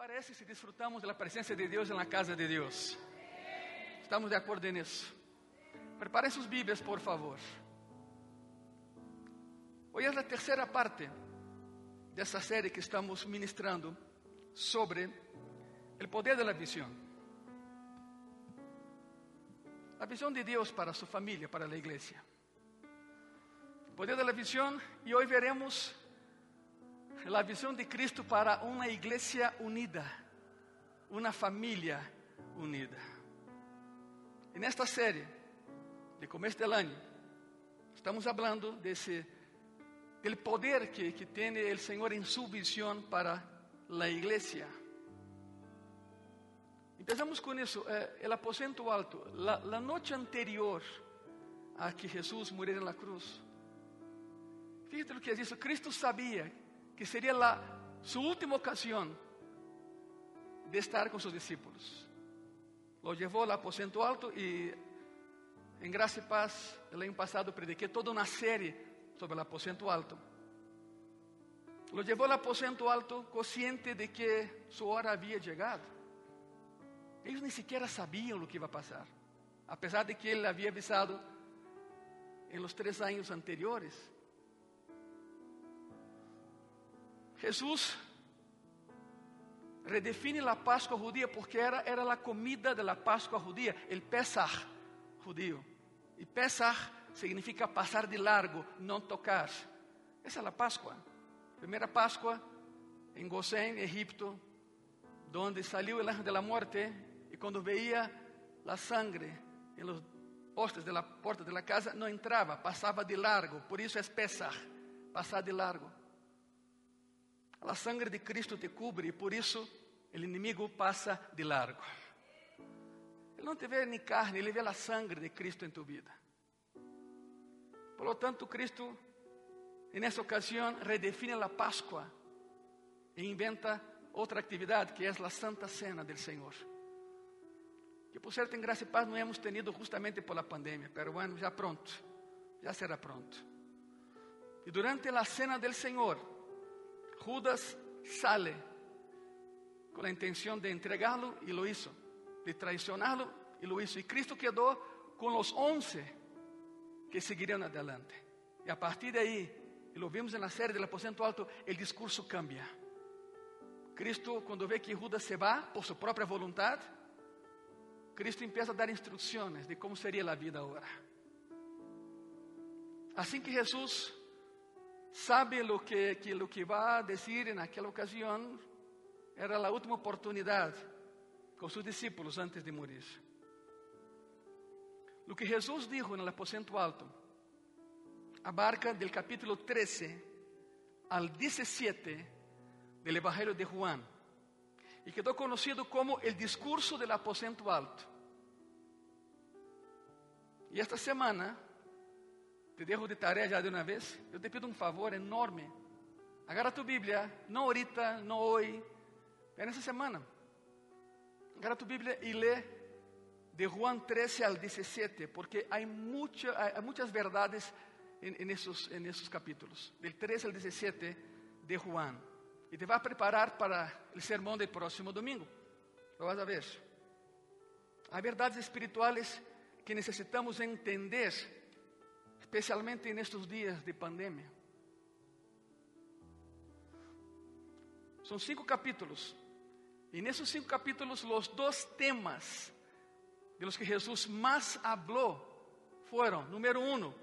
parece si disfrutamos de la presencia de Dios en la casa de Dios? ¿Estamos de acuerdo en eso? Preparen sus Biblias, por favor. Hoy es la tercera parte de esta serie que estamos ministrando sobre el poder de la visión. La visión de Dios para su familia, para la iglesia. El poder de la visión y hoy veremos la visión de Cristo para una iglesia unida, una familia unida. En esta serie de começo del año estamos hablando desse, del poder que, que tiene el Señor en su visión para la iglesia. Empezamos con eso, eh, el aposento alto. La, la noche anterior a que Jesús muriera en la cruz, fíjate lo que es eso, Cristo sabía que sería la, su última ocasión de estar con sus discípulos. Lo llevó al aposento alto y en Gracia y Paz, el año pasado prediqué toda una serie sobre el aposento alto. Lo llevó al aposento alto consciente de que su hora había llegado. Ellos ni siquiera sabían lo que iba a pasar, a pesar de que él había avisado en los tres años anteriores. Jesús redefine la Pascua judía porque era, era la comida de la Pascua judía, el Pesach judío. Y Pesach significa pasar de largo, no tocar. Esa es la Pascua. Primera Pascua en Gosén, Egipto, donde salió el ángel de la muerte y cuando veía la sangre en los postes de la puerta de la casa, no entraba, pasaba de largo. Por eso es Pesach, pasar de largo. A sangre de Cristo te cubre e por isso o inimigo passa de largo. Ele não te vê nem carne, ele vê a sangre de Cristo em tu vida. Por lo tanto, Cristo, en essa ocasião, redefine a Páscoa e inventa outra atividade que é a Santa Cena del Senhor. Que por certo em graça e paz não hemos tenido justamente por la pandemia, pero bueno, já pronto, já será pronto. E durante a cena del Senhor, Judas sale con la intención de entregarlo y lo hizo, de traicionarlo y lo hizo. Y Cristo quedó con los once que seguirían adelante. Y a partir de ahí, y lo vimos en la serie del aposento alto, el discurso cambia. Cristo, cuando ve que Judas se va por su propia voluntad, Cristo empieza a dar instrucciones de cómo sería la vida ahora. Así que Jesús sabe lo que, lo que va a decir en aquella ocasión era la última oportunidad con sus discípulos antes de morir. Lo que Jesús dijo en el aposento alto abarca del capítulo 13 al 17 del Evangelio de Juan y quedó conocido como el discurso del aposento alto. Y esta semana te dejo de tarea já de uma vez. Eu te pido um favor enorme. Agarra tu Bíblia, não ahorita, não hoje, é nessa semana. Agarra tu Bíblia e lê de Juan 13 al 17, porque há, mucha, há muitas verdades en, esos, en esos capítulos, del 13 al 17 de Juan. E te vai preparar para o sermão do próximo domingo. Lo vas a ver. Há verdades espirituales que necessitamos entender especialmente en estos días de pandemia. Son cinco capítulos. Y en esos cinco capítulos los dos temas de los que Jesús más habló fueron, número uno,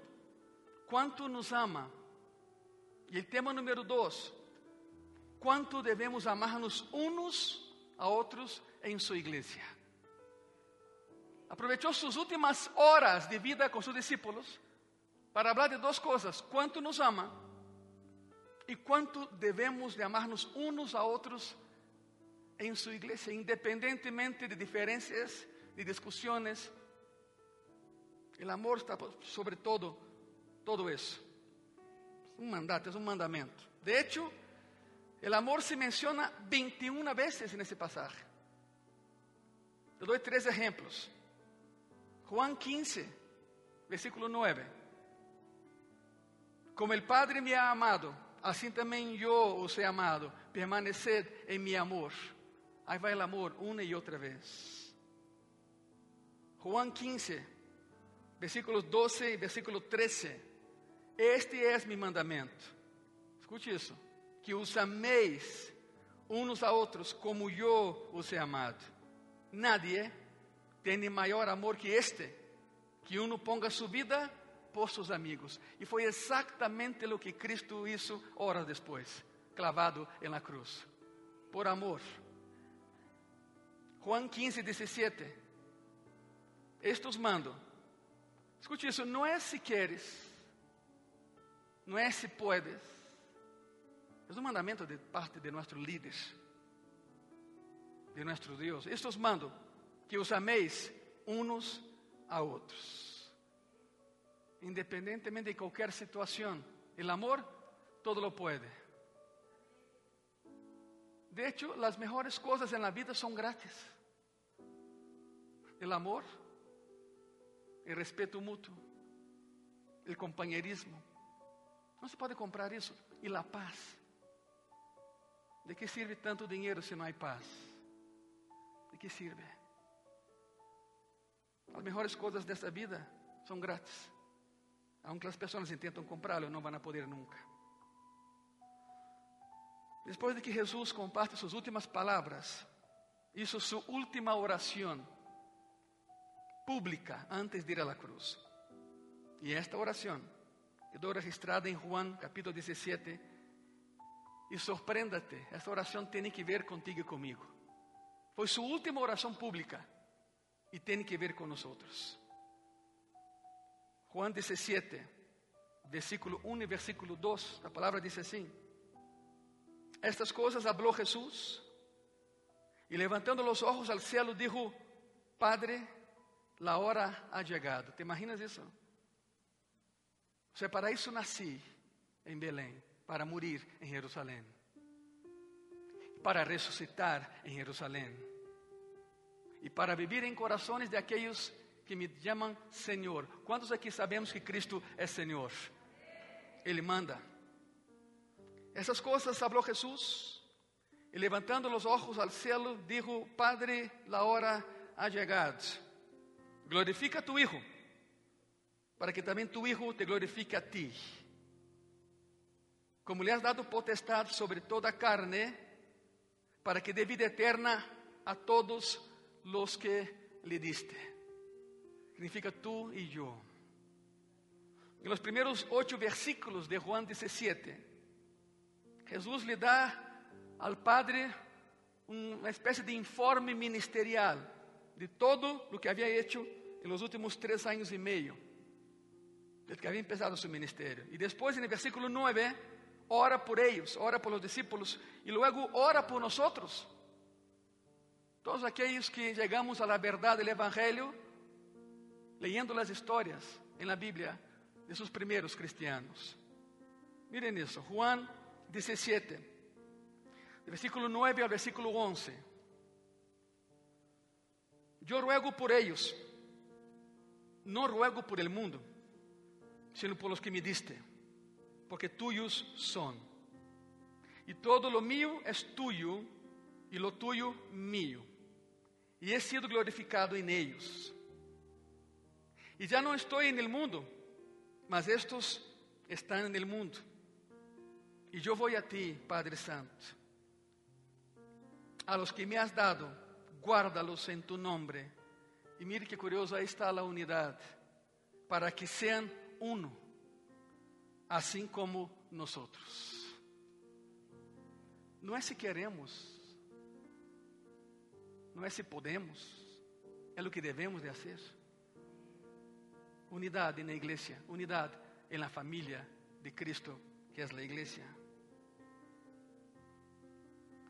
cuánto nos ama. Y el tema número dos, cuánto debemos amarnos unos a otros en su iglesia. Aprovechó sus últimas horas de vida con sus discípulos para falar de duas coisas: quanto nos ama e quanto devemos de amarnos uns a outros em sua igreja, independentemente de diferenças, de discussões. O amor está sobre todo, todo isso. Um mandato, é um mandamento. De hecho, o amor se menciona 21 vezes nesse passagem. Eu dou três exemplos. Juan 15, versículo 9. Como el Padre me ha amado, así también yo os he amado. Permaneced en mi amor. Ahí va el amor una y otra vez. Juan 15, versículos 12 y versículo 13. Este es mi mandamento. Escute isso. Que os ameis uns a outros como eu os he amado. Nadie tem maior amor que este, que uno ponga sua vida por seus amigos. E foi exatamente o que Cristo hizo horas depois, clavado la cruz. Por amor. Juan 15, 17. Estos mando. Escute isso, não é se queres, não é se puedes. É um mandamento de parte de nosso líder, de nosso Deus. Estos mando que os ameis uns a outros. Independentemente de qualquer situação, o amor todo lo puede. De hecho, las mejores cosas en la vida son gratis. El amor, el respeto mutuo, el compañerismo. No se puede comprar eso. Y la paz. ¿De qué sirve tanto dinero si no hay paz? ¿De qué sirve? Las mejores cosas de esta vida son gratis. Aunque las personas intentan comprarlo, no van a poder nunca. Depois de que Jesus comparte suas últimas palavras, hizo sua última oração pública antes de ir la cruz. E esta oração quedou registrada em Juan capítulo 17. E sorpréndate, esta oração tem que ver contigo e comigo. Foi sua última oração pública e tem que ver com nós. Juan 17, versículo 1 e versículo 2, a palavra diz assim: Estas coisas habló Jesús y levantando los ojos al cielo dijo, Padre, la hora ha llegado. ¿Te imaginas eso? O sea, para isso nasci em Belém, para morir em Jerusalém, para ressuscitar em Jerusalém e para viver em corações de aqueles que me chamam Senhor. Quantos aqui sabemos que Cristo é Senhor? Ele manda. Essas coisas falou Jesus e levantando os olhos ao cielo, dijo: Padre, la hora ha llegado. Glorifica a tu Hijo, para que também tu Hijo te glorifique a ti. Como lhe has dado potestade sobre toda a carne, para que dê vida eterna a todos los que lhe diste. Significa tú e eu. Em los primeiros oito versículos de Juan 17, Jesus lhe dá ao Padre uma espécie de informe ministerial de todo o que havia feito em los últimos três anos e meio, desde que havia empezado seu ministério. E depois, no versículo 9, ora por eles, ora por los discípulos, e luego ora por nós. Todos aqueles que chegamos à verdade do Evangelho, leyendo as histórias em la Bíblia de seus primeiros cristianos. Miren isso, Juan 17, versículo 9 al versículo 11. Yo ruego por ellos, no ruego por el mundo, sino por los que me diste, porque tuyos son. Y todo lo mío es tuyo, y lo tuyo mío. Y he sido glorificado en ellos. Y ya no estoy en el mundo, mas estos están en el mundo e eu vou a ti, Padre Santo. A los que me has dado, guárdalos em tu nombre. E mire que curioso, aí está a unidade. Para que sejam uno, assim como nós. Não é se queremos, não é se podemos, é o que devemos de fazer. Unidade na igreja, unidade na família de Cristo, que é a igreja.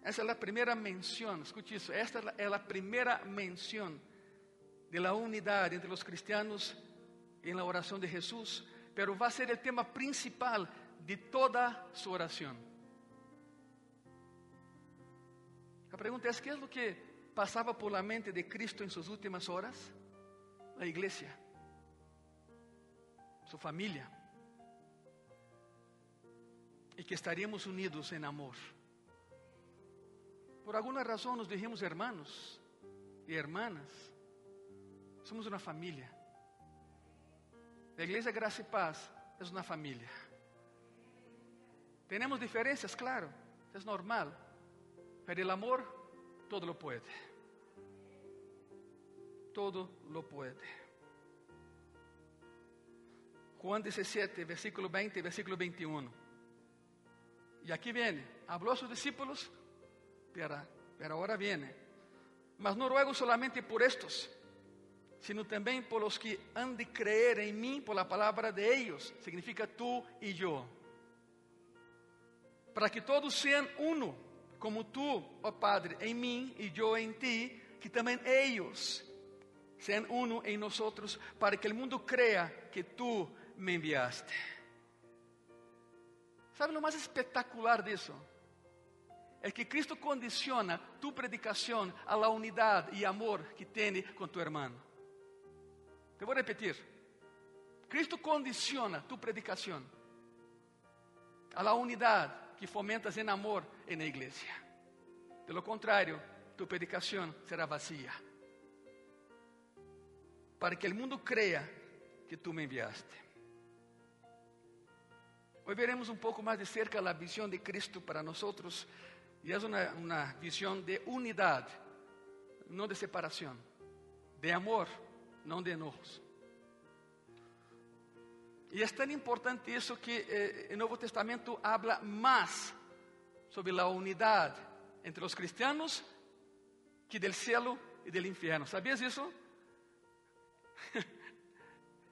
Essa é a primeira menção, escute isso, esta é a primeira menção de la unidade entre os cristianos em la oração de Jesus, pero vai ser o tema principal de toda sua oração. A pergunta é: que é o que passava por la mente de Cristo em suas últimas horas? A igreja, sua família, e que estaríamos unidos em amor por alguma razão nos dijimos hermanos e hermanas. Somos uma família. A Igreja Graça e Paz é uma família. Temos diferenças, claro, é normal. Pero el amor todo lo puede. Todo lo puede. Juan 17, versículo 20 y versículo 21. Y aquí viene, habló a sus discípulos, pero, pero ahora viene. Mas no ruego solamente por estos, sino também por los que han de creer en mí por la palabra de ellos, significa tú y yo. Para que todos sean uno, como tú, ó Padre, en mí y yo en ti, que también ellos sean uno en nosotros, para que el mundo crea que tú me enviaste. ¿Sabe lo más espectacular de eso? Es que Cristo condiciona tu predicación a la unidad y amor que tiene con tu hermano. Te voy a repetir. Cristo condiciona tu predicación a la unidad que fomentas em amor na igreja. Pelo contrário, tu predicação será vazia. Para que o mundo creia que tu me enviaste. Hoje veremos um pouco mais de cerca a visão de Cristo para nós e é uma, uma visão de unidade, não de separação, de amor, não de enojos. E é tão importante isso que eh, o Novo Testamento habla mais sobre a unidade entre os cristianos que del cielo e del inferno. ¿Sabías isso?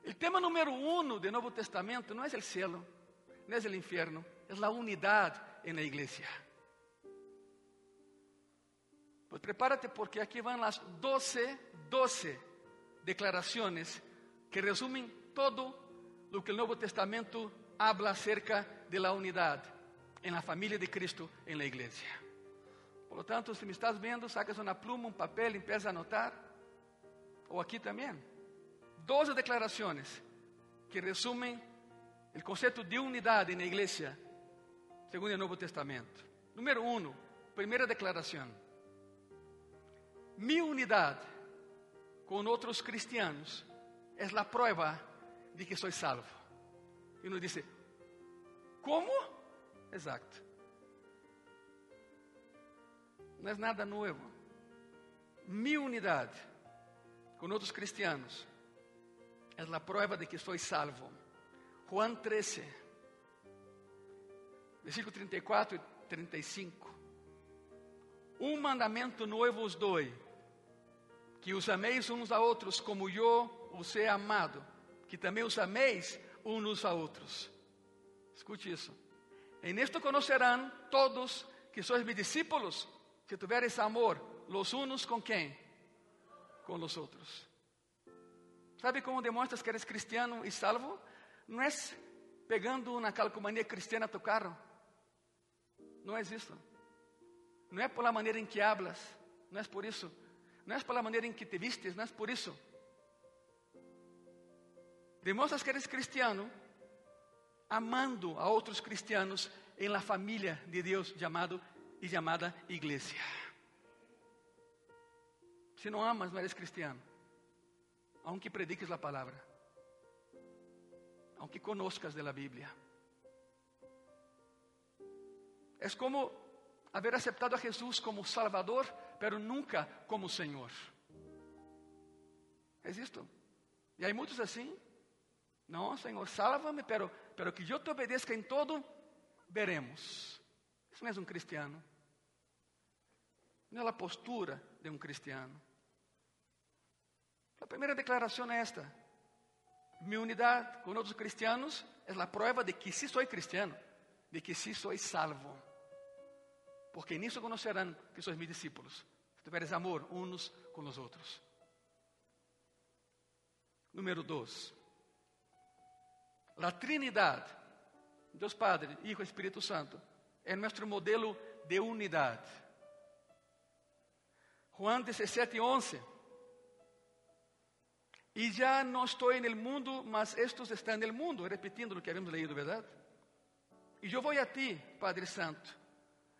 o tema número uno do Novo Testamento não é o cielo, não é o inferno, é a unidade na igreja. Pues prepárate porque aqui vão as 12, 12 declarações que resumem todo lo que el Nuevo Testamento habla acerca de la unidad en la familia de Cristo en la iglesia. Por lo tanto, si me estás viendo, sacas una pluma, un papel y empiezas a anotar. O aquí también. Doce declaraciones que resumen el concepto de unidad en la iglesia según el Nuevo Testamento. Número uno, primera declaración. Mi unidad con otros cristianos es la prueba de que soy salvo. E uno dice, ¿cómo? Exacto. Não é nada novo. Mi unidade com outros cristianos é a prova de que sou salvo. Juan 13, versículo 34 e 35. Um mandamento novo os dou, que os ameis uns a outros como eu os he amado que também os ameis uns a outros. Escute isso. En esto conocerán todos que sois mis discípulos, se tiveres amor los unos com quem? Com los outros. Sabe como demonstras que eres cristiano e salvo? Não é pegando uma calcomanía cristiana a tu carro. Não é isso. Não é por la maneira em que hablas. Não é por isso. Não é por la maneira em que te vistes. Não é por isso. Demonstras que eres cristiano amando a outros cristianos em la família de Deus chamado e chamada igreja. Se não amas, não eres cristiano. Aunque prediques a palavra. Aunque conozcas de la Bíblia. É como haber aceptado a Jesus como Salvador, pero nunca como Senhor. É isto. E há muitos assim. Não, Senhor, salva-me, pero, pero que eu te obedeça em todo, veremos. Isso não é um cristiano. Não é a postura de um cristiano. A primeira declaração é esta. Mi unidade com outros cristianos é a prova de que sí sou cristiano, de que sí sou salvo. Porque nisso conocerán que sois mis discípulos. Se tiveres amor uns com os outros. Número 2. A Trinidade, Deus Padre, Hijo e Espírito Santo, é nosso modelo de unidade. Juan 17, 11. E já não estou no mundo, mas estes estão no mundo, repetindo o que havíamos leído, verdade? E eu vou a ti, Padre Santo,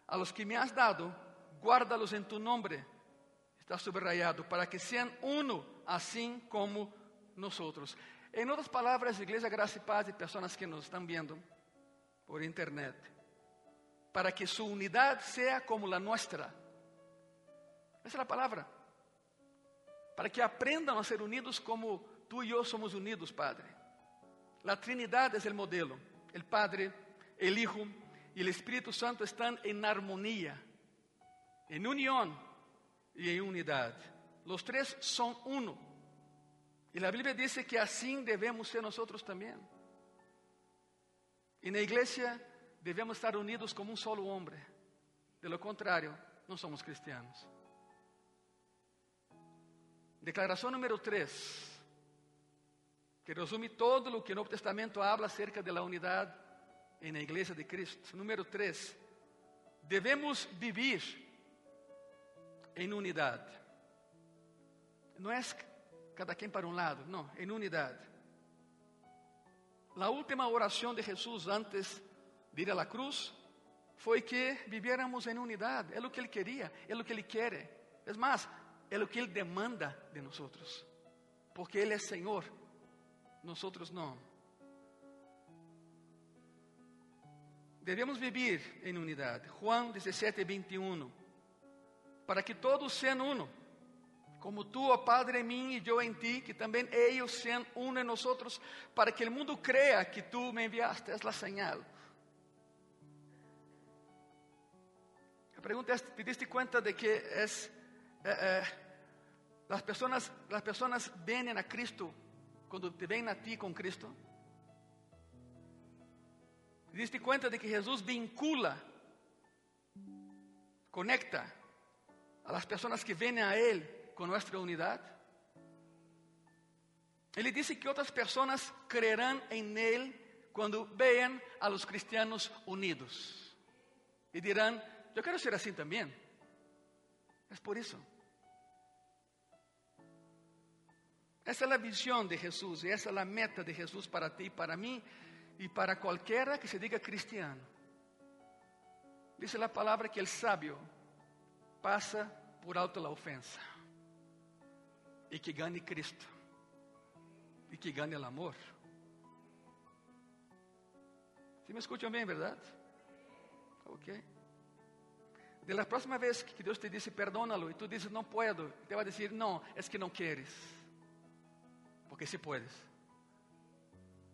a los que me has dado, guárdalos en tu nombre, está subrayado, para que sean uno, así como nosotros. En otras palabras, Iglesia Gracia y Paz y personas que nos están viendo por internet, para que su unidad sea como la nuestra. Esa es la palabra. Para que aprendan a ser unidos como tú y yo somos unidos, Padre. La Trinidad es el modelo. El Padre, el Hijo y el Espíritu Santo están en armonía, en unión y en unidad. Los tres son uno. Y la Biblia dice que así debemos ser nosotros también. En la iglesia debemos estar unidos como un solo hombre. De lo contrario, no somos cristianos. Declaração número 3, que resume todo o que o Novo Testamento habla acerca da unidade na Igreja de Cristo. Número 3, devemos viver em unidade. Não é cada quem para um lado, não, em unidade. A última oração de Jesus antes de ir à cruz foi que viviéramos em unidade. É o que ele queria, é o que ele quer. É mais, é o que Ele demanda de nós, porque Ele é Senhor, nós não. Devemos viver em unidade. Juan 17, 21. Para que todos sejam uno, como tu, oh Padre, em mim e eu em ti, que também eles sejam uno em nós, para que o mundo creia que tu me enviaste. É a señal. A pergunta é: ¿te diste conta de que é eh, eh, las, personas, las personas a Cristo cuando te ven a ti con Cristo. ¿Te diste cuenta de que Jesús vincula, conecta a las personas que vienen a Él con nuestra unidad? Ele disse que outras pessoas creerão em Ele quando vean a los cristianos unidos. E dirão: Eu quero ser assim também. É por isso. Essa é a visão de Jesus e essa é a meta de Jesus para ti, para mim e para qualquer que se diga cristiano. Diz a palavra que o sábio passa por alto a ofensa e que ganhe Cristo e que ganhe o amor. Se me escutam bem, verdade? Ok. De la próxima vez que Deus te disse perdónalo e tu dizes não puedo, te vai dizer não, é que não queres. Porque si puedes,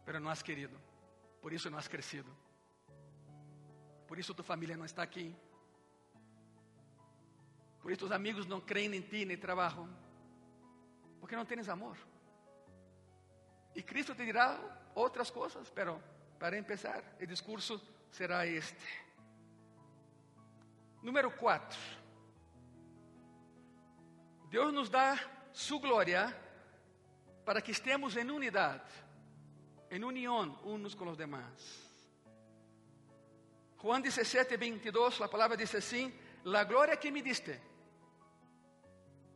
pero no has querido, por isso não has crescido, por isso tu família não está aqui, por isso tus amigos não creem em ti nem trabalham, porque não tens amor. E Cristo te dirá outras coisas, pero para empezar, o discurso será este. Número 4. Deus nos dá su glória para que estemos em unidade, em união uns com os demás. Juan 17, 22, a palavra diz assim: La glória que me diste,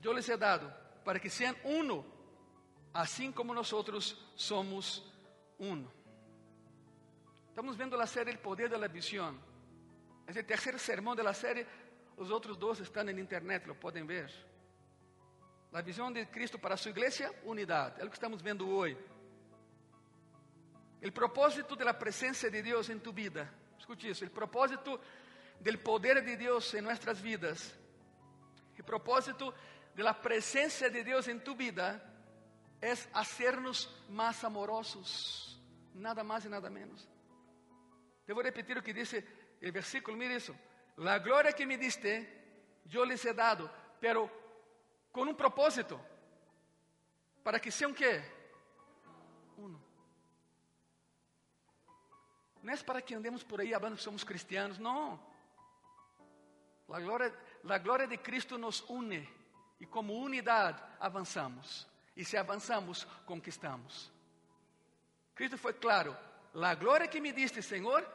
eu les he dado, para que sejam uno, assim como nós somos uno. Estamos vendo a série El Poder de la Visión. É o terceiro sermão da série. Os outros dois estão na internet, lo podem ver. A visão de Cristo para sua igreja, unidade. É o que estamos vendo hoje. O propósito da presença de Deus em tu vida. Escute isso. O propósito do poder de Deus em nossas vidas. O propósito da presença de Deus em tu vida é hacernos mais amorosos. Nada mais e nada menos. Devo repetir o que diz o versículo. Mire isso. La glória que me diste, eu lhes he dado, pero com um propósito. Para que sejam quê? Uno. Não é para que andemos por aí falando que somos cristianos, não. A glória, a glória de Cristo nos une e como unidade avançamos. E se avançamos, conquistamos. Cristo foi claro: a glória que me diste, Senhor,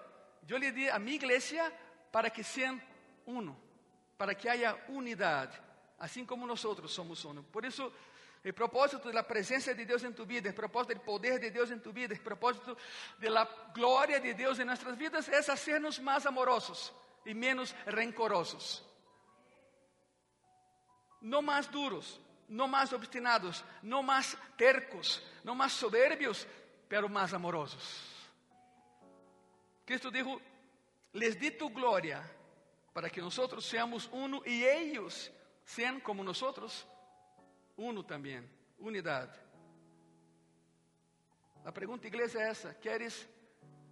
eu lhe di a minha igreja para que sejam uno, para que haya unidade assim como nós somos um. Por isso, o propósito da presença de Deus em tu vida, o propósito do poder de Deus em tu vida, o propósito da glória de Deus em nossas vidas é ser-nos mais amorosos e menos rencorosos. no más duros, no más obstinados, no más tercos, no más soberbios, pero más amorosos. Cristo dijo, les di tu gloria para que nosotros seamos uno y ellos sean como nosotros, uno también, unidad. La pregunta, iglesia, es esa: ¿quieres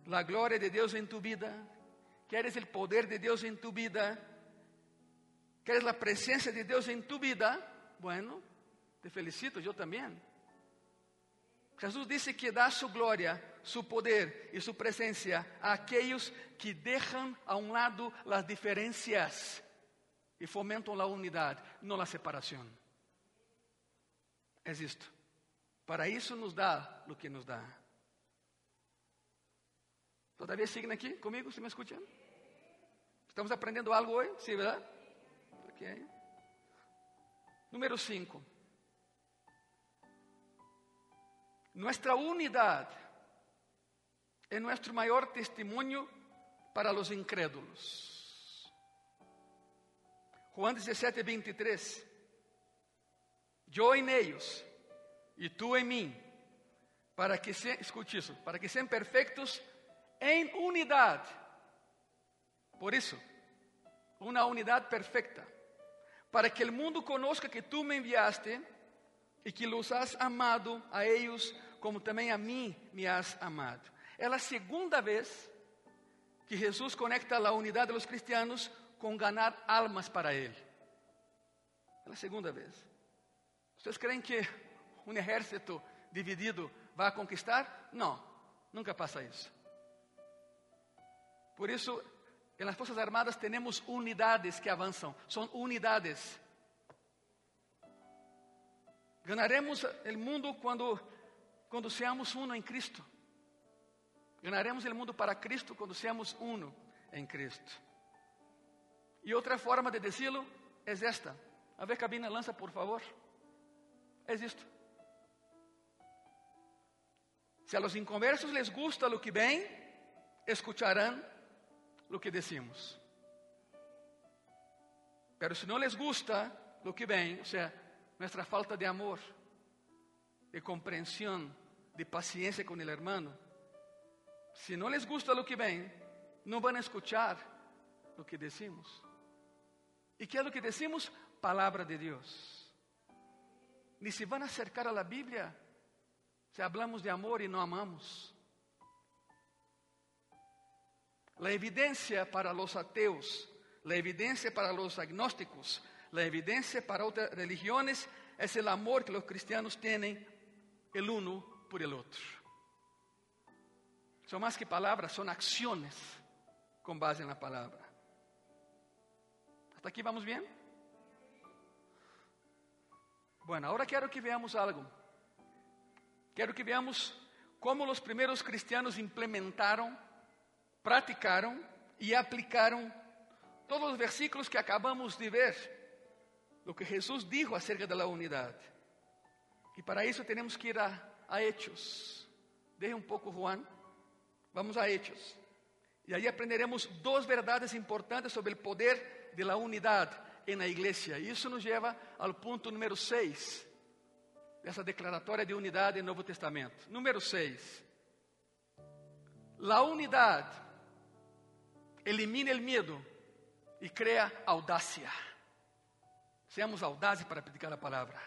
la gloria de Dios en tu vida? ¿Quieres el poder de Dios en tu vida? ¿Quieres la presencia de Dios en tu vida? Bueno, te felicito, yo también. Jesús dice que da su gloria, su poder y su presencia a aquellos que dejan a un lado las diferencias y fomentan la unidad, no la separación. Es esto. Para isso nos dá o que nos dá. Todavia siguen aqui comigo? ¿Se me escuchan? ¿Estamos aprendendo algo hoje? Sí, ¿verdad? Ok. Número 5. Nuestra unidad é nosso maior testemunho para os incrédulos. Juan 17, 23. Eu em ellos e tu em mim, para que se, escute isso, para que sejam perfeitos em unidade. Por isso, uma unidade perfeita, para que o mundo conozca que tu me enviaste e que los has amado a eles como também a mim me has amado. É a segunda vez que Jesus conecta a unidade dos cristianos com ganhar almas para Ele. É a segunda vez. Vocês creem que um exército dividido vai conquistar? Não, nunca passa isso. Por isso, nas Forças Armadas temos unidades que avançam, são unidades. Ganharemos o mundo quando, quando seamos uno em Cristo. Ganharemos o mundo para Cristo quando seamos uno em Cristo. E outra forma de dizê-lo é esta. A ver, cabina, lança, por favor. É isto. Se a los inconversos les gusta lo que ven, escucharán lo que decimos. Pero si no les gusta lo que ven, o sea, nuestra falta de amor, de comprensión, de paciencia con el hermano, si no les gusta lo que ven, no van a escuchar lo que decimos. ¿Y qué es lo que decimos? Palabra de Dios. Ni se van a acercar a la Biblia se hablamos de amor y no amamos. La evidencia para los ateos, la evidencia para los agnósticos, la evidencia para otras religiones es el amor que los cristianos tienen el uno por el otro. Son más que palabras, son acciones con base en la palabra. ¿Hasta aquí vamos bien? Bueno, ahora quiero que veamos algo. Quero que veamos como os primeiros cristianos implementaram, praticaram e aplicaram todos os versículos que acabamos de ver, o que Jesus dijo acerca da unidade. E para isso temos que ir a, a Hechos. Deje um pouco, Juan. Vamos a Hechos. E aí aprenderemos duas verdades importantes sobre o poder de la unidade na igreja. E isso nos leva ao ponto número 6 dessa declaratória de unidade no Novo Testamento. Número 6. La unidade elimina o medo e cria audácia. Seamos audazes para predicar a palavra.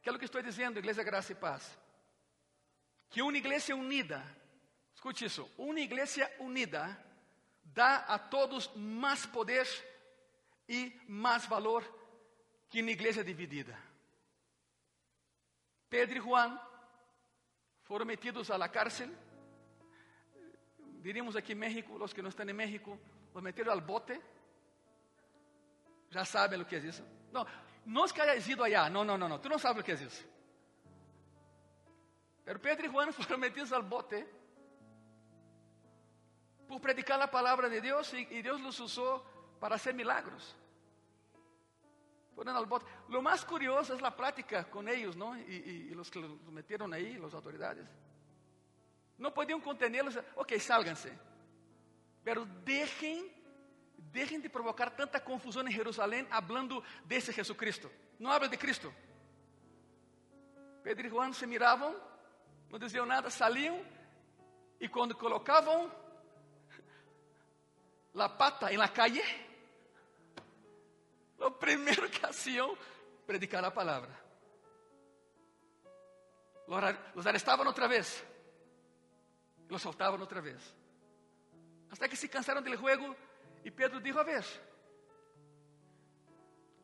Que é o que estou dizendo, Igreja Graça e Paz. Que uma igreja unida, escute isso, uma igreja unida dá a todos mais poder e mais valor que uma igreja dividida. Pedro y Juan fueron metidos la cárcel. Diríamos aquí en México, los que no están en México, los metieron al bote. Já sabem o que é isso? Não, não es que hayas ido allá, não, não, não, não, tu não sabes o que é isso. Pero Pedro e Juan foram metidos al bote por predicar a palavra de Deus e, e Deus los usou para hacer milagros. Fueron al bote. Lo más curioso es la plática con ellos, ¿no? Y, y, los que los metieron ahí, las autoridades. No podían contenerlos. Ok, sálganse. Pero dejen dejen de provocar tanta confusão em Jerusalém hablando desse Jesucristo. Não habla de Cristo. Pedro e Juan se miravam, não diziam nada, saliam e quando colocavam a pata em la calle, o primeiro que hacían, predicar a palavra. Los arrestaban outra vez, los soltaban outra vez. Hasta que se cansaram del juego e Pedro dijo: A ver,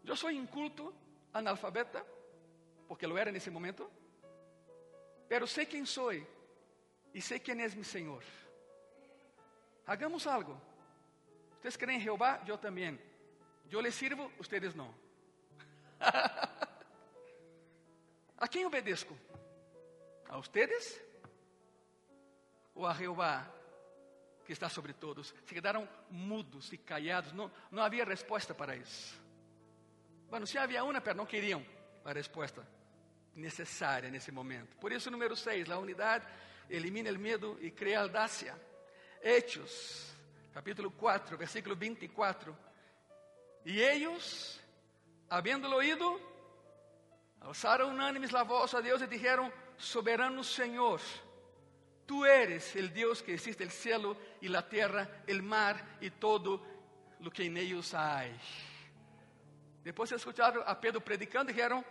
eu sou inculto, analfabeta, porque lo era nesse momento, pero sei quem sou e sei quem é meu Senhor. Hagamos algo. Vocês creem em Jeová? Eu também. Eu les sirvo, ustedes não. ¿A quem obedeço? ¿A ustedes? ¿O a Jeová que está sobre todos? Se quedaram mudos e callados, não, não havia resposta para isso. Bueno, se havia uma, mas não queriam a resposta necessária nesse momento. Por isso, número 6, a unidade elimina o medo e cria audácia. Hechos, capítulo 4, versículo 24. E eles, havendo oído, alçaram unânimes a voz a Deus e disseram: Soberano Senhor, Tu eres el Deus que existe el cielo y la tierra, el mar y todo lo que en ellos hay. Depois de escuchar a Pedro predicando, dijeron,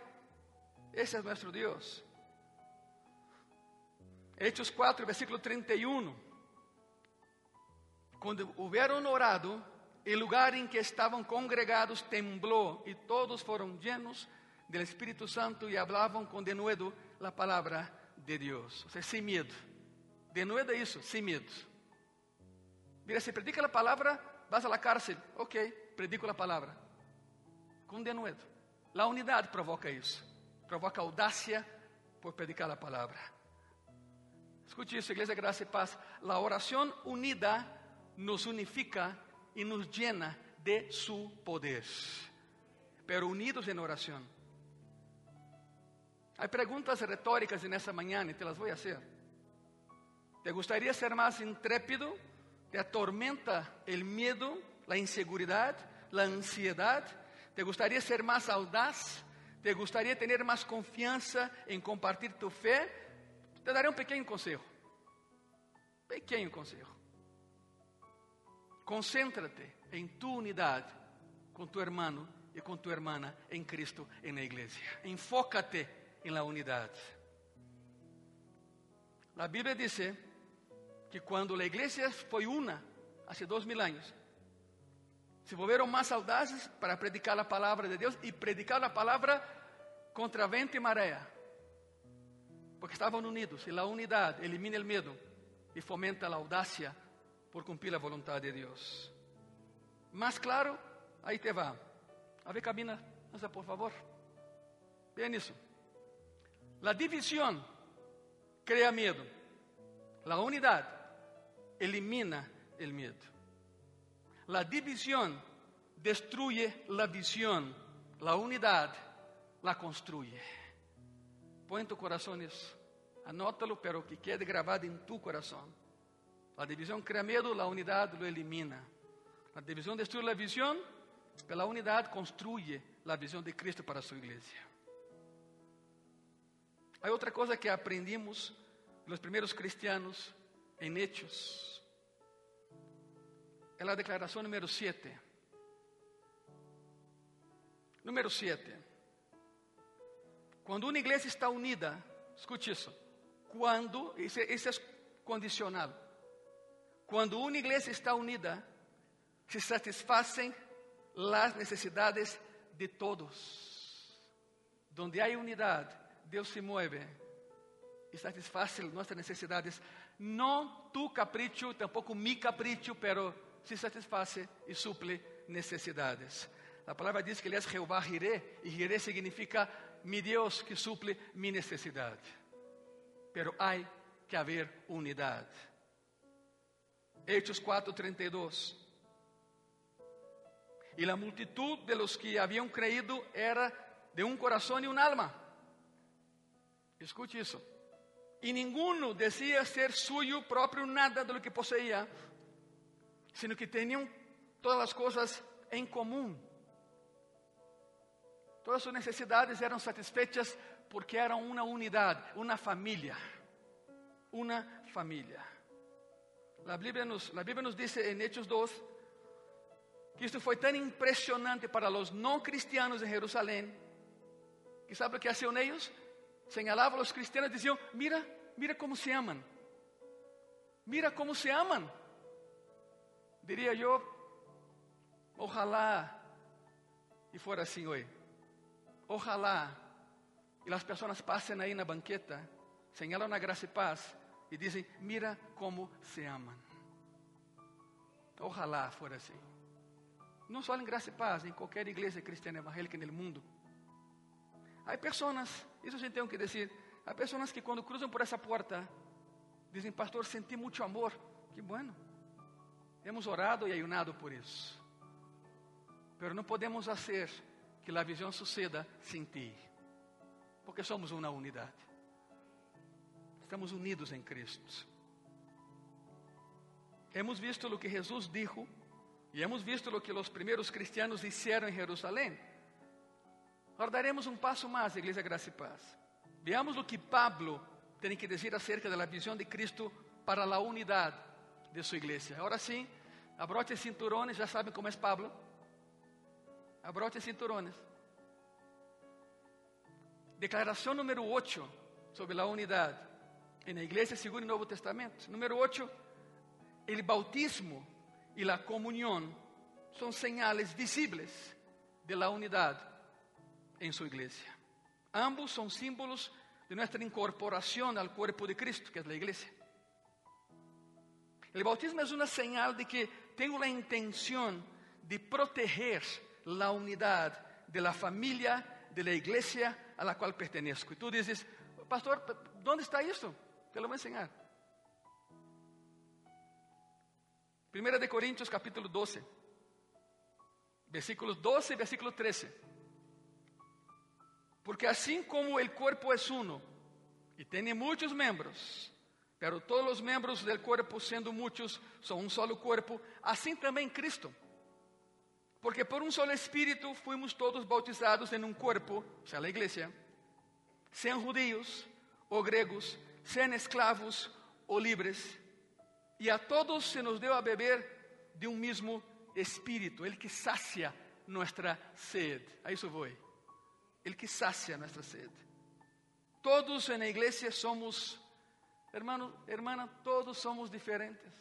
ese es nuestro Dios. Hechos 4, versículo 31. Quando houveram orado, o lugar em que estavam congregados temblou e todos foram llenos do Espírito Santo e hablavam com denuedo a palavra de Deus. Ou seja, sem medo. Denuedo é isso, sem medo. Mira, se predica a palavra, vas a la cárcel. Ok, predico a palavra. Com denuedo. A unidade provoca isso. Provoca audácia por predicar a palavra. Escute isso, Igreja Graça e Paz. A oração unida nos unifica e nos llena de su poder. Pero unidos em oração. Há perguntas retóricas nessa manhã e te las vou fazer. ¿Te gustaría ser más intrépido? ¿Te atormenta el miedo, la inseguridad, la ansiedad? ¿Te gustaría ser más audaz? ¿Te gustaría tener más confianza en compartir tu fe? Te daré un pequeño consejo. Pequeño consejo. Concéntrate en tu unidad con tu hermano y con tu hermana en Cristo en la iglesia. Enfócate en la unidad. La Biblia dice que quando a igreja foi una, há dois mil anos, se volveram mais audazes para predicar a palavra de Deus e predicar a palavra contra vento e maré, porque estavam unidos, e a unidade elimina o medo e fomenta a audácia por cumprir a vontade de Deus. Mais claro, aí te va. A ver, cabina, por favor. Vean isso. A divisão cria medo. A unidade elimina el miedo. La división destruye la visión, la unidad la construye. Põe en tu corazón isso, anótalo, pero que quede grabado en tu corazón. La división crea miedo, la unidad lo elimina. La división destruye la visión, pero la unidad construye la visión de Cristo para su iglesia. Hay otra cosa que aprendimos los primeros cristianos en Hechos é a declaração número 7. Número 7. Quando uma igreja está unida, escute isso. Quando, isso, isso é condicional. Quando uma igreja está unida, se satisfazem as necessidades de todos. Donde há unidade, Deus se move e satisfaz nossas necessidades. Não tu capricho, tampouco mi capricho, pero se satisface e suple necessidades. A palavra diz que ele é Jeová Jireh, e Jireh significa mi Deus que suple mi necessidade. Pero há que haver unidade. Hechos 4:32. E a multitud de los que haviam creído era de um coração e um alma. Escute isso. E ninguno decía ser suyo próprio nada de lo que poseía, sino que tinham todas as coisas em comum. Todas suas necessidades eram satisfeitas porque eram uma unidade, uma família. Uma família. A Bíblia nos, a Bíblia nos diz em Hechos 2 que isto foi tão impressionante para os não cristianos em Jerusalém, que sabe o que haciam eles? Señalavam os cristianos e diziam: Mira, mira como se amam. Mira como se amam. Diria eu, ojalá e fora assim hoje. Ojalá e as pessoas passem aí na banqueta, señalam a graça e paz e dizem: Mira como se amam. Ojalá fora assim. Não só em graça e paz, em qualquer igreja cristiana evangélica no mundo. Há pessoas, isso a gente tem que dizer, há pessoas que quando cruzam por essa porta, dizem, pastor, senti muito amor. Que bueno. Hemos orado e ayunado por isso. Pero não podemos fazer que a visão suceda sem ti. Porque somos uma unidade. Estamos unidos em Cristo. Hemos visto o que Jesus dijo e hemos visto o que os primeiros cristianos hicieron em Jerusalém. Agora daremos um passo mais, Igreja Graça e Paz. Veamos o que Pablo tem que dizer acerca da visão de Cristo para a unidade de sua igreja. Agora sim, abroche cinturones, já sabem como é Pablo. Abroche cinturones. Declaração número 8 sobre a unidade. Em a igreja segundo o Novo Testamento. Número 8, o bautismo e a comunhão são señales visíveis de la unidade em sua igreja. Ambos são símbolos de nossa incorporação ao corpo de Cristo, que é a igreja. O bautismo é uma señal de que tenho a intenção de proteger a unidade de la familia, de la iglesia a la qual pertenezco. E tu dizes, pastor, onde está isso? Te lo vou ensinar. 1 de Coríntios capítulo 12, versículos 12 e versículo 13. Porque assim como o corpo é uno e tem muitos membros, pero todos os membros del corpo, sendo muitos, são um solo corpo, assim também Cristo. Porque por um solo Espírito fuimos todos bautizados em um corpo, ou seja, a igreja, sem judíos ou gregos, sem escravos ou livres, e a todos se nos deu a beber de um mesmo Espírito, Ele que sacia nossa sede. A isso vou. Ele que sacia nossa sede. Todos na igreja somos, hermano, hermana, todos somos diferentes.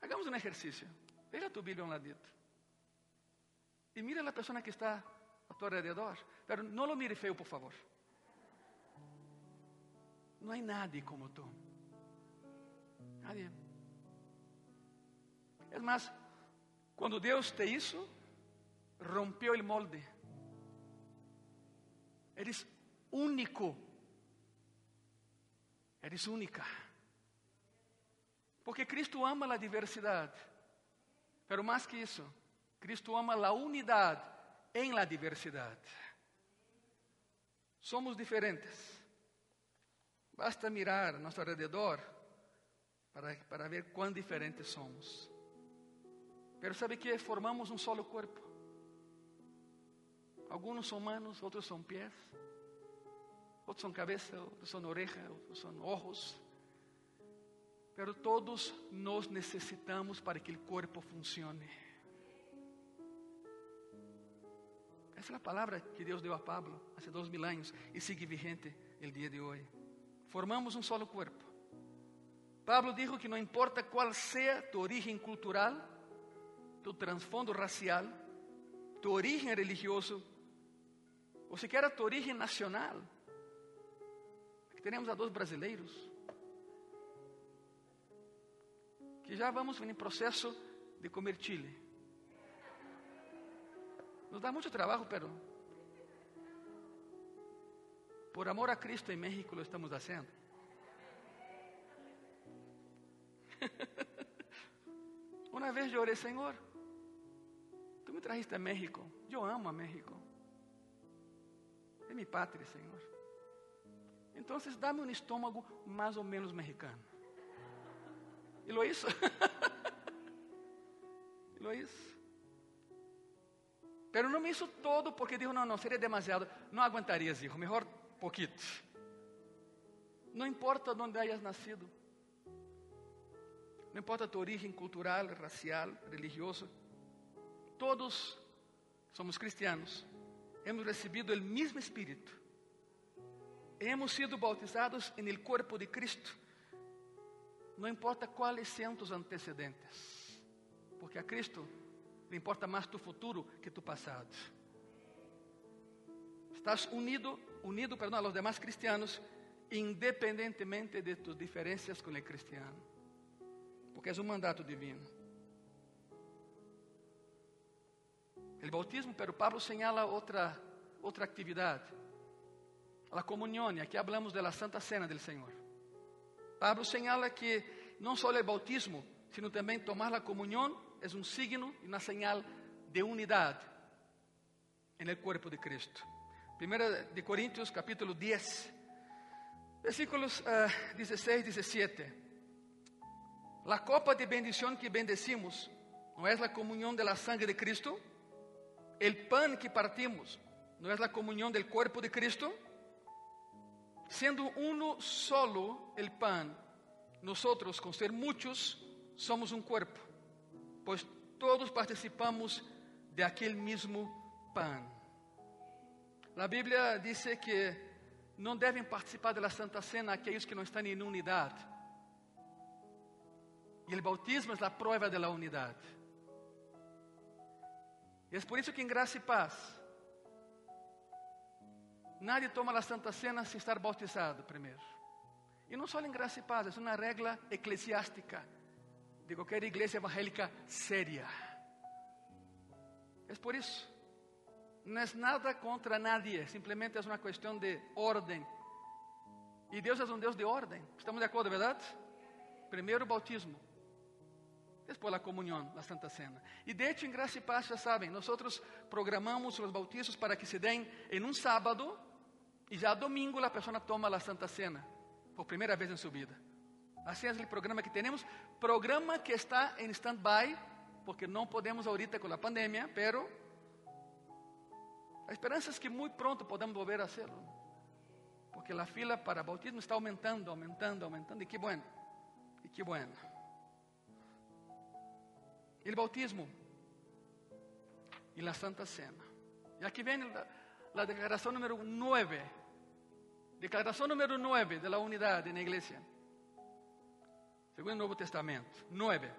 Hagamos um exercício. Veja tu Bíblia um ladito. E mira a pessoa que está a tu alrededor. Pero não lo mire feio, por favor. Não há nadie como tu. Nadie. É mais, quando Deus te isso, rompeu o molde. Eres único. Eres única. Porque Cristo ama a diversidade. Pero mais que isso, Cristo ama a unidade em la diversidade. Somos diferentes. Basta mirar a nosso redor para, para ver quão diferentes somos. Pero sabe que formamos um solo corpo. Alguns são manos, outros são pés, outros são cabeça, outros são oreja, outros são ojos. Pero todos nós necessitamos para que o corpo funcione. Essa é a palavra que Deus deu a Pablo há dois mil anos e sigue vigente o dia de hoje. Formamos um solo corpo. Pablo dijo que não importa qual seja tu origem cultural, tu trasfondo racial, tu origem religioso, ou sequer a tua origem nacional. Aqui temos a dois brasileiros que já vamos em processo de comer chile. Nos dá muito trabalho, pero por amor a Cristo em México lo estamos fazendo. Uma vez eu orei, Senhor, tu me trajiste a México. Eu amo a México. É minha pátria, Senhor. Então, dá-me um estômago mais ou menos mexicano. E lo hizo. Lo hizo. Pero não me hizo todo porque dijo, não, não, seria demasiado. Não aguantarias, hijo, mejor poquito. Não importa onde hayas nascido. Não importa tu origem cultural, racial, religioso. Todos somos cristianos. Hemos recebido o mesmo Espírito. Hemos sido bautizados en el cuerpo de Cristo. Não importa quais sejam tus antecedentes. Porque a Cristo le importa mais tu futuro que tu passado. Estás unido, unido perdão, a los demás cristianos, independentemente de tus diferenças com o cristiano. Porque é um mandato divino. O bautismo, pero Pablo señala outra outra atividade. A comunhão, e aqui hablamos de la Santa Cena del Senhor. Pablo señala que não só o bautismo, sino também tomar a comunhão é um signo e uma señal de unidade en el cuerpo de Cristo. Primeira de Coríntios, capítulo 10, versículos uh, 16 e 17. La copa de bendición que bendecimos não é a comunhão de la sangre de Cristo? El pan que partimos não é a comunhão del cuerpo de Cristo? Sendo uno solo el pan, nosotros, con ser muchos, somos un cuerpo pois todos participamos de aquele mesmo pan. A Bíblia diz que não devem participar da Santa Cena aqueles que não estão em unidade. E o bautismo é a prova da unidade. E é por isso que em graça e paz, nadie toma a Santa Cena sem estar bautizado primeiro. E não só em graça e paz, é uma regra eclesiástica de qualquer igreja evangélica séria. É por isso. Não é nada contra nadie, simplesmente é uma questão de ordem. E Deus é um Deus de ordem. Estamos de acordo, verdade? Primeiro o bautismo, depois a comunhão, a Santa Cena. E de em graça e paz, já sabem, nós programamos os bautizos para que se deem em um sábado e já domingo a pessoa toma a Santa Cena, por primeira vez em sua vida. Assim é o programa que temos, programa que está em stand-by, porque não podemos ahorita com a pandemia, pero a esperança é que muito pronto podamos volver a hacerlo. Porque a fila para bautismo está aumentando, aumentando, aumentando, e que bueno, e que bueno. O bautismo e a Santa Cena. E aqui vem a declaração número 9. Declaração número 9 de la unidade na igreja. Segundo o Novo Testamento. 9.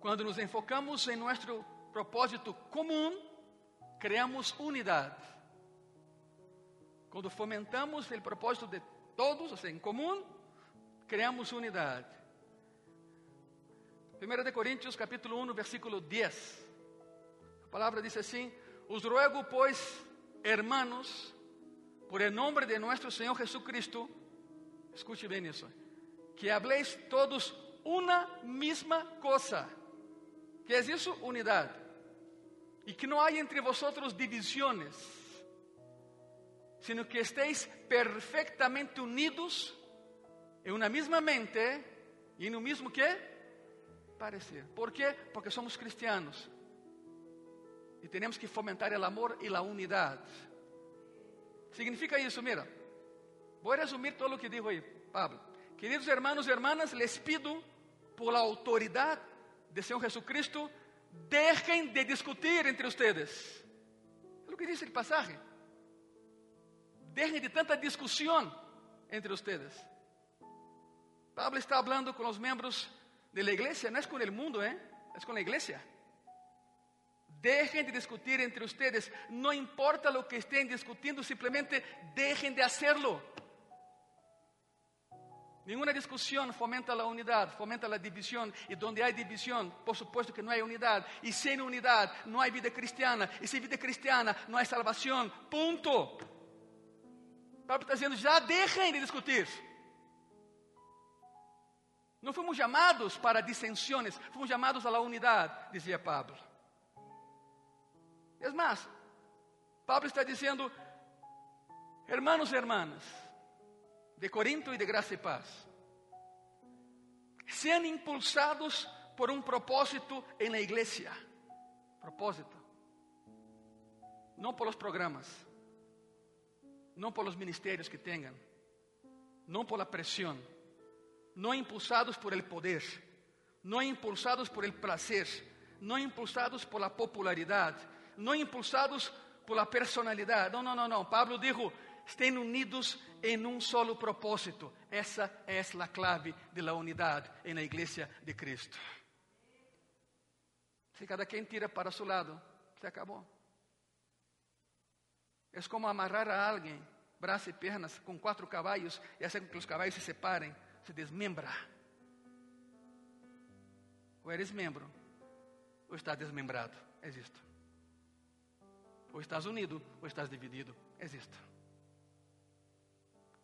Quando nos enfocamos em nosso propósito comum, criamos unidade. Quando fomentamos o propósito de todos, ou seja, em comum, criamos unidade. 1 de Coríntios, capítulo 1, versículo 10. A palavra diz assim: Os ruego, pois, hermanos, por el nombre de nuestro Señor Jesucristo, escute bem isso que habléis todos uma mesma coisa. Que é isso? Unidade. E que não há entre vosotros divisões, sino que estéis perfectamente unidos em uma mesma mente e no mesmo que parecer. ¿Por quê? Porque somos cristianos e temos que fomentar o amor e a unidade. Significa isso, mira. Vou resumir todo o que dijo aí, Pablo. Queridos hermanos e hermanas, les pido por la autoridad de Señor Jesucristo, dejen de discutir entre ustedes. É o que diz o pasaje. Dejen de tanta discussão entre ustedes. Pablo está hablando com os membros de la iglesia, no es con el mundo, ¿eh? es con la iglesia. Dejen de discutir entre ustedes, no importa lo que estén discutiendo, simplemente dejen de hacerlo. Nenhuma discussão fomenta a unidade, fomenta a divisão. E onde há divisão, por supuesto que não há unidade. E sem unidade, não há vida cristiana. E sem vida cristiana, não há salvação. Ponto. Pablo está dizendo: já deixem de discutir. Não fomos chamados para dissensões, fomos chamados à unidade, dizia Pablo. É mais, Pablo está dizendo: hermanos e hermanas, de Corinto e de graça e paz. Sean impulsados por un propósito en la iglesia. Propósito. No por los programas, no por los ministerios que tengan, no por la presión, no impulsados por el poder, no impulsados por el placer, no impulsados por la popularidad, no impulsados por la personalidad. No, no, no, no. Pablo dijo, estén unidos en un solo propósito. Esa es la clave de la unidad en la iglesia de Cristo. Si cada quien tira para su lado, se acabó. Es como amarrar a alguien, brazos y piernas, con cuatro caballos y hacer que los caballos se separen, se desmembra. O eres membro, ou estás desmembrado. É isto. Ou estás unido, ou estás dividido. É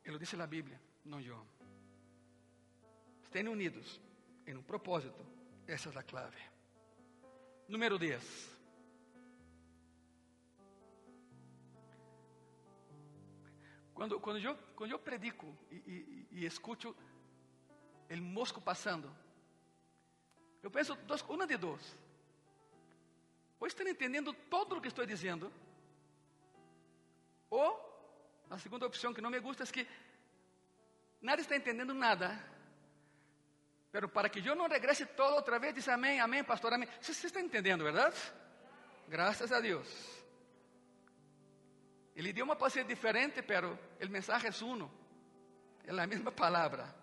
isto. Ele disse na Bíblia, não eu. Estén unidos em um propósito. Essa é a clave. Número 10. Quando, quando, eu, quando eu predico e, escuto o mosco passando, eu penso uma de duas. Ou estão entendendo todo o que estou dizendo, ou a segunda opção que não me gusta é que nadie está entendendo nada. Pero para que eu não regrese todo outra vez, diz amém, amém, pastor, amém. Você, está entendendo, verdade? Graças a Deus. Ele deu uma paciência diferente, pero o mensagem é uno. É a mesma palavra.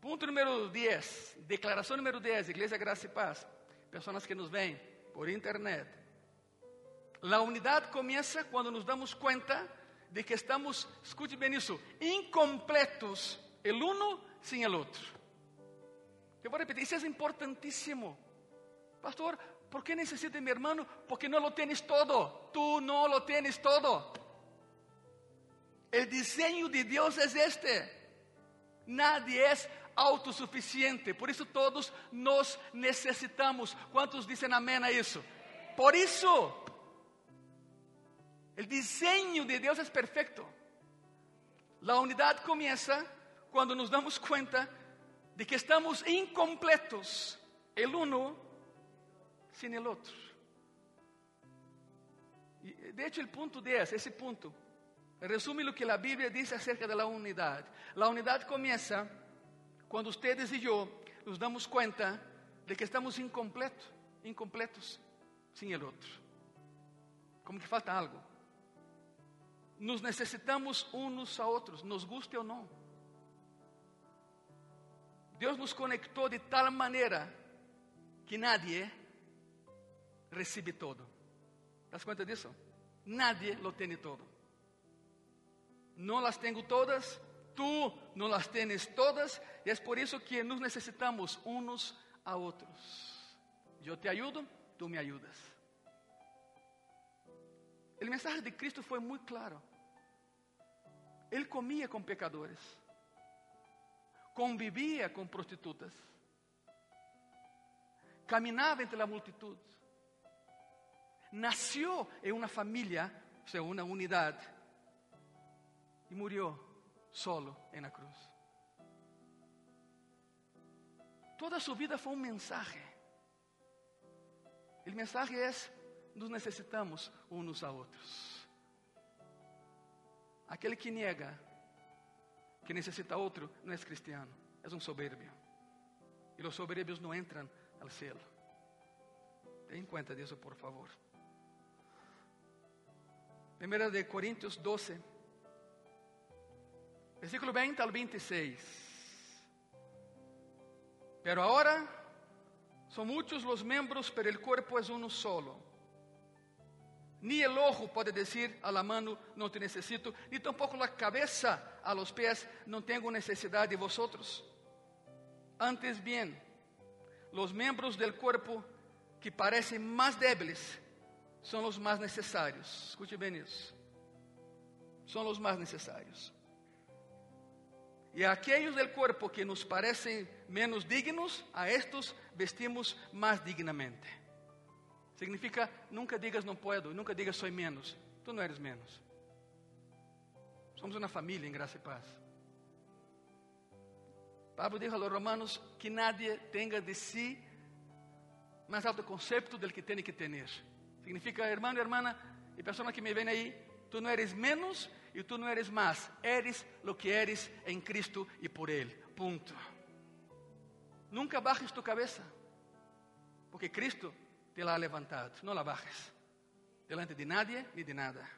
Ponto número 10, declaração número 10, Igreja Graça e Paz. Pessoas que nos veem por internet. A unidade começa quando nos damos conta de que estamos, escute bem isso, incompletos, el uno sem el outro. Eu vou repetir, isso é importantíssimo. Pastor, ¿por que necessita de mi hermano? Porque não lo tienes todo. Tú no lo tienes todo. El diseño de Dios es este. Nadie es autossuficiente. Por isso todos nos necessitamos. Quantos dizem amém a isso? Por isso, o desenho de Deus é perfeito. A unidade começa quando nos damos conta de que estamos incompletos, el uno sin el otro. E, de hecho, el punto 10, esse ponto, resume o que a Bíblia diz acerca da unidade. A unidade começa quando ustedes e eu nos damos conta de que estamos incompletos, incompletos sem o outro. Como que falta algo. Nos necessitamos uns a outros, nos guste ou não. Deus nos conectou de tal maneira que nadie recebe todo. ¿Das conta disso? Nadie lo tem todo. Não las tenho todas, Tú no las tienes todas y es por eso que nos necesitamos unos a otros. Yo te ayudo, tú me ayudas. El mensaje de Cristo fue muy claro. Él comía con pecadores, convivía con prostitutas, caminaba entre la multitud, nació en una familia, o sea, una unidad, y murió solo en la cruz. Toda su vida fue un mensaje. El mensaje es, nos necesitamos unos a otros. Aquele que niega que necessita outro não é cristiano, é um soberbio. E os soberbios não entram ao. Tenha em conta disso, por favor. Primeira de Coríntios 12, Versículo 20 al 26. Pero ahora son muchos los miembros, pero el cuerpo es uno solo. Ni el ojo puede decir a la mano, no te necesito, ni tampoco la cabeza a los pies, no tengo necesidad de vosotros. Antes bien, los miembros del cuerpo que parecen más débiles son los más necesarios. Escute bien eso. Son los más necesarios. E aqueles del cuerpo que nos parecem menos dignos, a estos vestimos mais dignamente. Significa, nunca digas não puedo, nunca digas soy menos. Tu não eres menos. Somos uma família em graça e paz. Pablo dijo a los romanos que nadie tenga de sí más alto concepto del que tiene que tener. Significa, hermano y hermana, y persona que me ven ahí, tú no eres menos y tú no eres más. Eres lo que eres en Cristo y por Él. Punto. Nunca bajes tu cabeza, porque Cristo te la ha levantado. No la bajes delante de nadie ni de nada.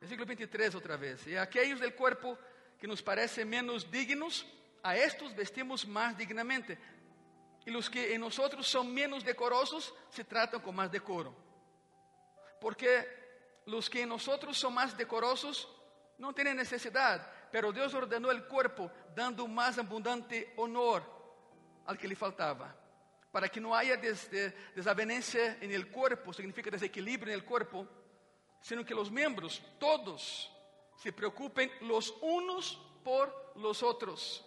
Versículo 23 otra vez. Y aquellos del cuerpo que nos parecen menos dignos, a estos vestimos más dignamente. Y los que en nosotros son menos decorosos se tratan con más decoro. Porque los que en nosotros son más decorosos no tienen necesidad, pero Dios ordenó el cuerpo dando más abundante honor al que le faltaba. Para que no haya des, de, desavenencia en el cuerpo, significa desequilibrio en el cuerpo, sino que los miembros, todos, se preocupen los unos por los otros.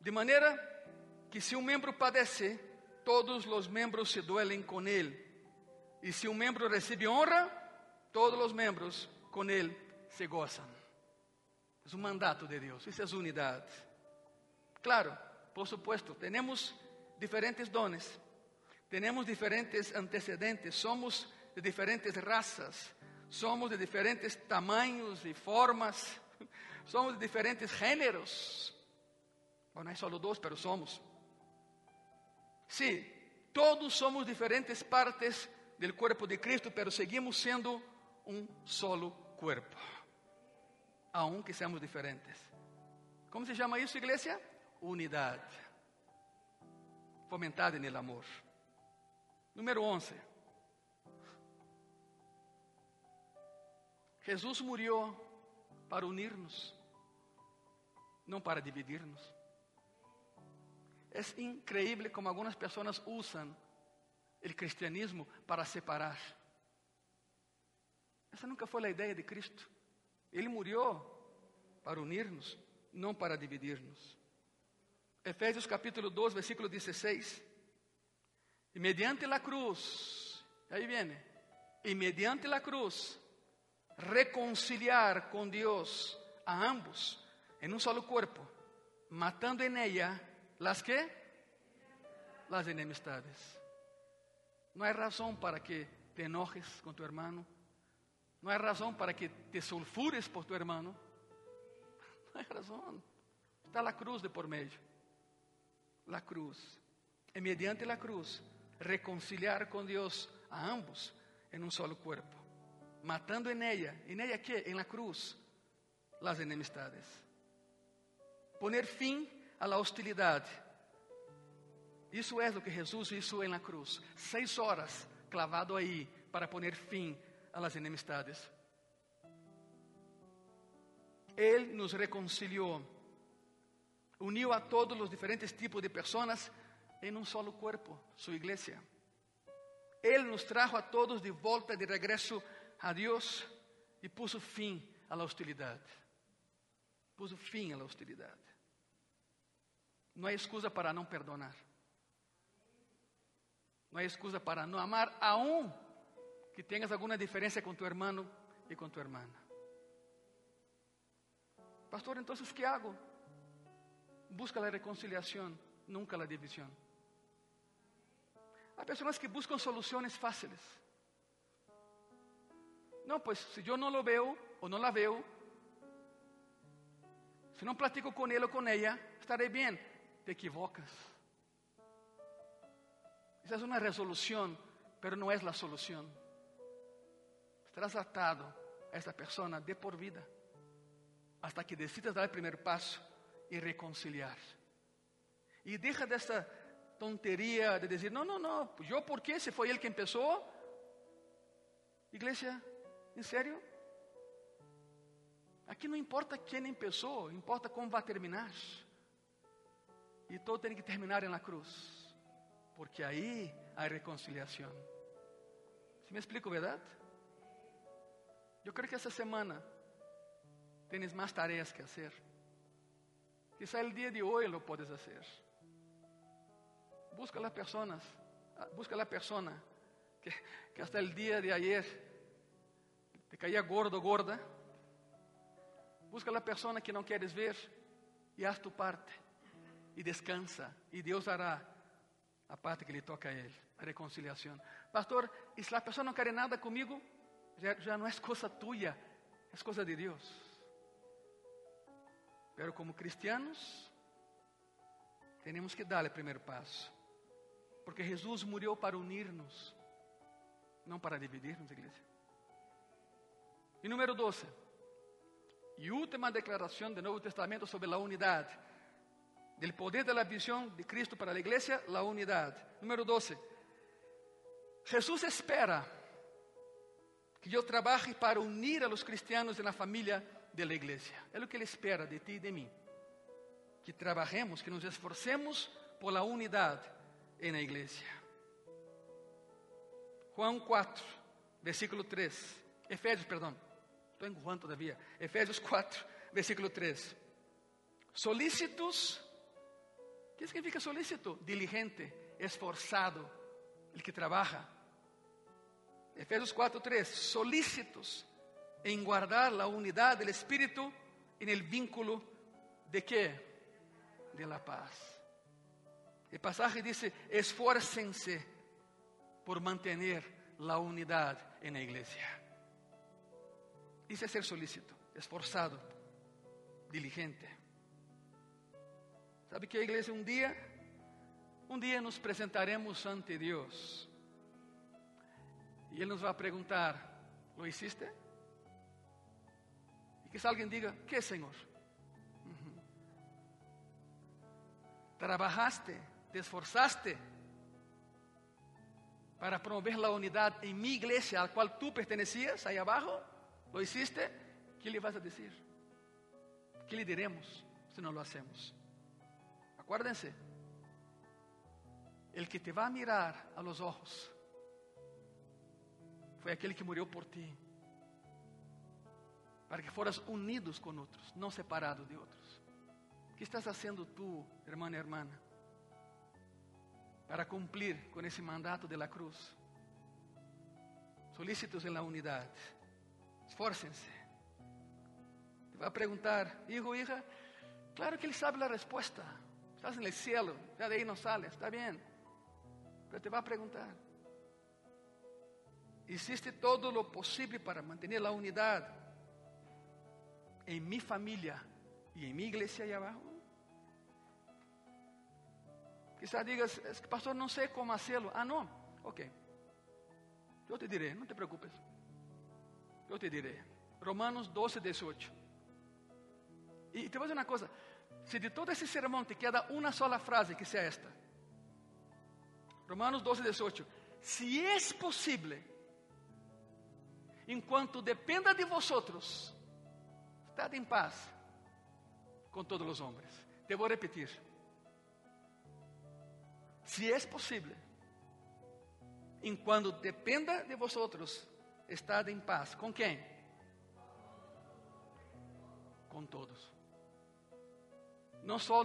De manera que si un miembro padece, todos los miembros se duelen con él. Y si un miembro recibe honra, todos los miembros con él se gozan. Es un mandato de Dios, esa es unidad. Claro, por supuesto, tenemos diferentes dones, tenemos diferentes antecedentes, somos de diferentes razas, somos de diferentes tamaños y formas, somos de diferentes géneros. Bueno, hay solo dos, pero somos. Sí, todos somos diferentes partes del cuerpo de Cristo, pero seguimos siendo un solo cuerpo, aunque seamos diferentes. ¿Cómo se llama eso, iglesia? Unidad, fomentada en el amor. Número 11. Jesús murió para unirnos, no para dividirnos. Es increíble como algunas personas usan el cristianismo para separar. Essa nunca foi a ideia de Cristo. Ele murió para unirnos, não para dividirnos. Efésios capítulo 2, versículo 16. E mediante la cruz, aí viene, e mediante la cruz, reconciliar con Dios a ambos en un solo cuerpo, matando en ella las que? Las enemistades. No hay razón para que te enojes con tu hermano. No hay razón para que te sulfures por tu hermano. No hay razón. Está la cruz de por medio. La cruz. Y mediante la cruz, reconciliar con Dios a ambos en un solo cuerpo. Matando en ella. ¿En ella qué? En la cruz. Las enemistades. Poner fin a la hostilidad. Isso é o que Jesus hizo en la cruz. Seis horas clavado aí para poner fim a las enemistades. Ele nos reconciliou, uniu a todos os diferentes tipos de pessoas em um solo corpo, sua igreja. Ele nos trajo a todos de volta de regresso a Deus e puso fim à hostilidade. Puso fim à hostilidade. Não há excusa para não perdonar. Não há excusa para não amar, aún que tenhas alguma diferença com tu hermano e com tu hermana. Pastor, então, o que hago? Busca a reconciliação, nunca a divisão. Há pessoas que buscam soluções fáceis. Não, pues se eu não lo veo ou não la veo, se não platico com ele ou com ela, estarei bem. Te equivocas. Esa es una resolución, pero no es la solución. Estarás atado a esta persona de por vida hasta que decidas dar el primer paso y reconciliar. Y deja de esta tontería de decir, no, no, no, yo por qué, si fue él que empezó. Iglesia, ¿en serio? Aqui não importa quem empezou, importa como vai terminar. E todo tem que terminar na cruz porque aí há reconciliação. Se me explico, verdade? Eu creio que essa semana tens mais tarefas que fazer. Quizá o dia de hoje lo puedes fazer. Busca as pessoas, busca a persona que, que hasta o dia de ayer te caía gordo, gorda. Busca a persona que não queres ver e haz tu parte. E descansa. E Deus hará a parte que lhe toca a Ele, a reconciliação. Pastor, se a pessoa não quer nada comigo, já não é coisa tua, é coisa de Deus. Pero como cristianos, temos que dar o primeiro passo. Porque Jesus morreu para unir-nos, não para dividir-nos, igreja. E número 12. E última declaração do Novo Testamento sobre a unidade. Del poder de la visión de Cristo para la iglesia, la unidad. Número 12. Jesús espera que yo trabaje para unir a los cristianos en la familia de la iglesia. É o que Ele espera de ti e de mim. Que trabajemos, que nos esforcemos por la unidade na igreja. Juan 4, versículo 3. Efésios, perdão. Estou em Juan todavia. Efésios 4, versículo 3. Solícitos. Que significa solícito? Diligente, esforçado, el que trabaja. Efésios 4, 3. Solícitos en guardar la unidad del Espíritu en el vínculo de qué? De la paz. El pasaje dice, esfuércense por mantener la unidad en la iglesia. Dice ser solícito, esforzado, diligente. ¿Sabe que iglesia un día, un día nos presentaremos ante Dios y Él nos va a preguntar, ¿lo hiciste? Que alguém diga, que Senhor? Uhum. Trabajaste, te esforzaste para promover a unidade em minha igreja, a qual tu pertenecias, aí abaixo, lo hiciste, que lhe vas a dizer? Que lhe diremos se não lo hacemos? Acuérdense, el que te va a mirar a los ojos foi aquele que morreu por ti para que foras unidos com outros, não separados de outros. O que estás fazendo tu, irmã e irmã, para cumprir com esse mandato de la cruz? Solícitos em la unidade. Esforcem-se. Te vai perguntar, hijo, hija, claro que ele sabe a resposta. Estás no céu, já de aí não sales, está bem. Mas te vai perguntar. Hiciste todo lo possível para manter a unidade en mi familia y en mi iglesia allá abajo? Quizás digas, es que pastor, no sé cómo hacerlo. Ah, no, ok. Yo te diré, no te preocupes. Yo te diré. Romanos 12, 18. Y te voy a decir una cosa. Si de todo ese sermón te queda una sola frase que sea esta. Romanos 12, 18. Si es posible, en cuanto dependa de vosotros, Estad em paz com todos os homens. Te vou repetir. Se é possível, enquanto dependa de vosotros, estad em paz. Com quem? Com todos. Não só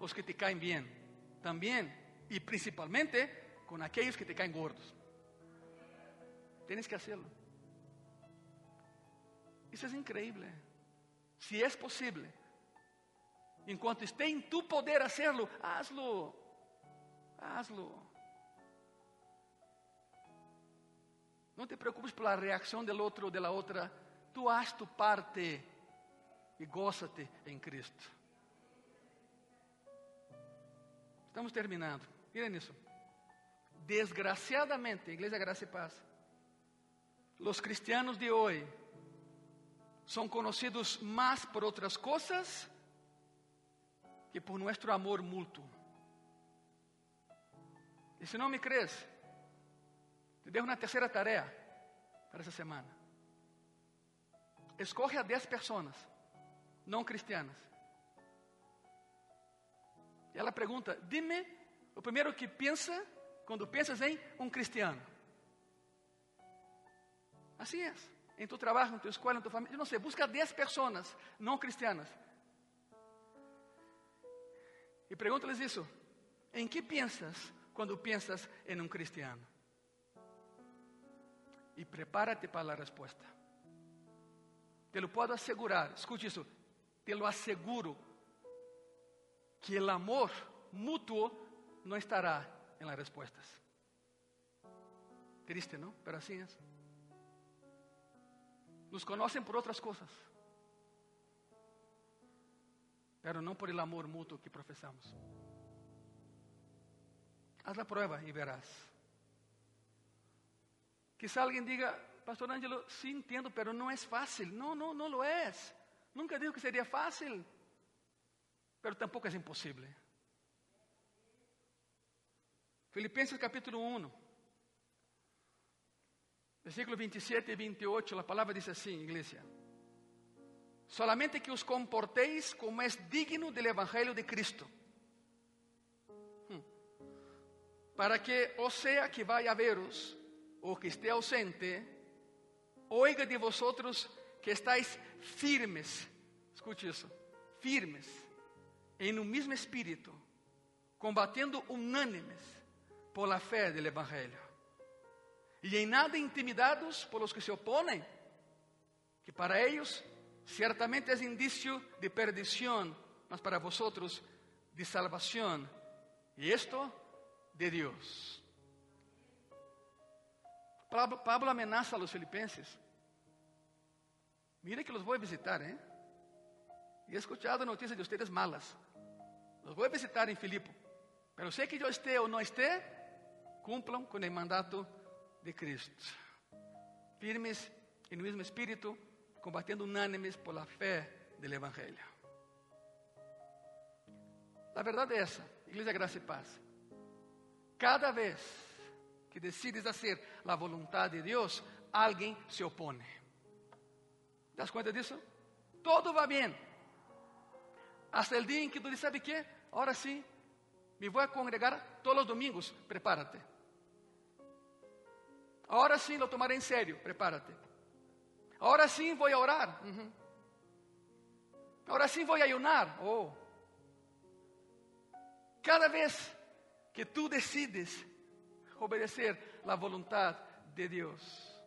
os que te caem bem, também e principalmente com aqueles que te caem gordos. Tienes que hacerlo. Isso é incrível se é possível, enquanto esté em tu poder hacerlo, hazlo, hazlo. Não te preocupes pela reação do outro ou da outra, tu haz tu parte e gózate em Cristo. Estamos terminando. Miren isso. Desgraciadamente, Igreja Graça e Paz, os cristianos de hoje são conhecidos mais por outras coisas que por nosso amor mútuo. E se não me crees, te dejo uma terceira tarefa para essa semana. Escorre a 10 pessoas não cristianas. E ela pergunta: Dime o primeiro que pensa quando pensas em um cristiano. Assim é em tu trabalho, em tua escola, em tua família, não sei, busca 10 pessoas não cristianas. E pergunta-lhes isso: em que pensas quando pensas em um cristiano? E prepárate para a resposta. Te lo posso assegurar, escute isso, te lo asseguro, que el amor mutuo no estará en las respuestas. Triste, ¿no? Pero así es. Nos conocen por otras cosas, pero no por el amor mutuo que profesamos. Haz la prueba y verás. Quizá alguien diga, Pastor Ángelo, sí entiendo, pero no es fácil. No, no, no lo es. Nunca digo que sería fácil, pero tampoco es imposible. Filipenses capítulo 1, versículo 27 y 28, la palabra dice así, iglesia. Solamente que os comportéis como es digno del Evangelio de Cristo. Hmm. Para que, o sea que vaya a veros, o que esté ausente, oiga de vosotros que estáis firmes. Escute isso, firmes, em um mesmo espírito, combatendo unânimes por la fé del Evangelio. Y en nada intimidados por los que se oponen, que para ellos ciertamente es indicio de perdición, mas para vosotros de salvación. Y esto de Dios. Pablo, Pablo amenaza a los filipenses. Mire que los voy a visitar, ¿eh? Y he escuchado noticias de ustedes malas. Los voy a visitar en Filipo. Pero sé que yo esté o no esté, cumplam com o mandato de Cristo. Firmes em no mesmo espírito, combatendo unânimes por la fé del Evangelho. A verdade é essa, Igreja Graça e Paz. Cada vez que decides fazer a vontade de Deus, alguém se opõe. ¿Das conta disso? Todo vai bem. Hasta o dia em que tu diz, sabe que? Agora sim, me vou a congregar todos os domingos. Prepárate. Ahora sí lo tomaré en serio, prepárate. Ahora sí voy a orar. Ahora sí voy a ayunar. Oh. Cada vez que tú decides obedecer la voluntad de Dios,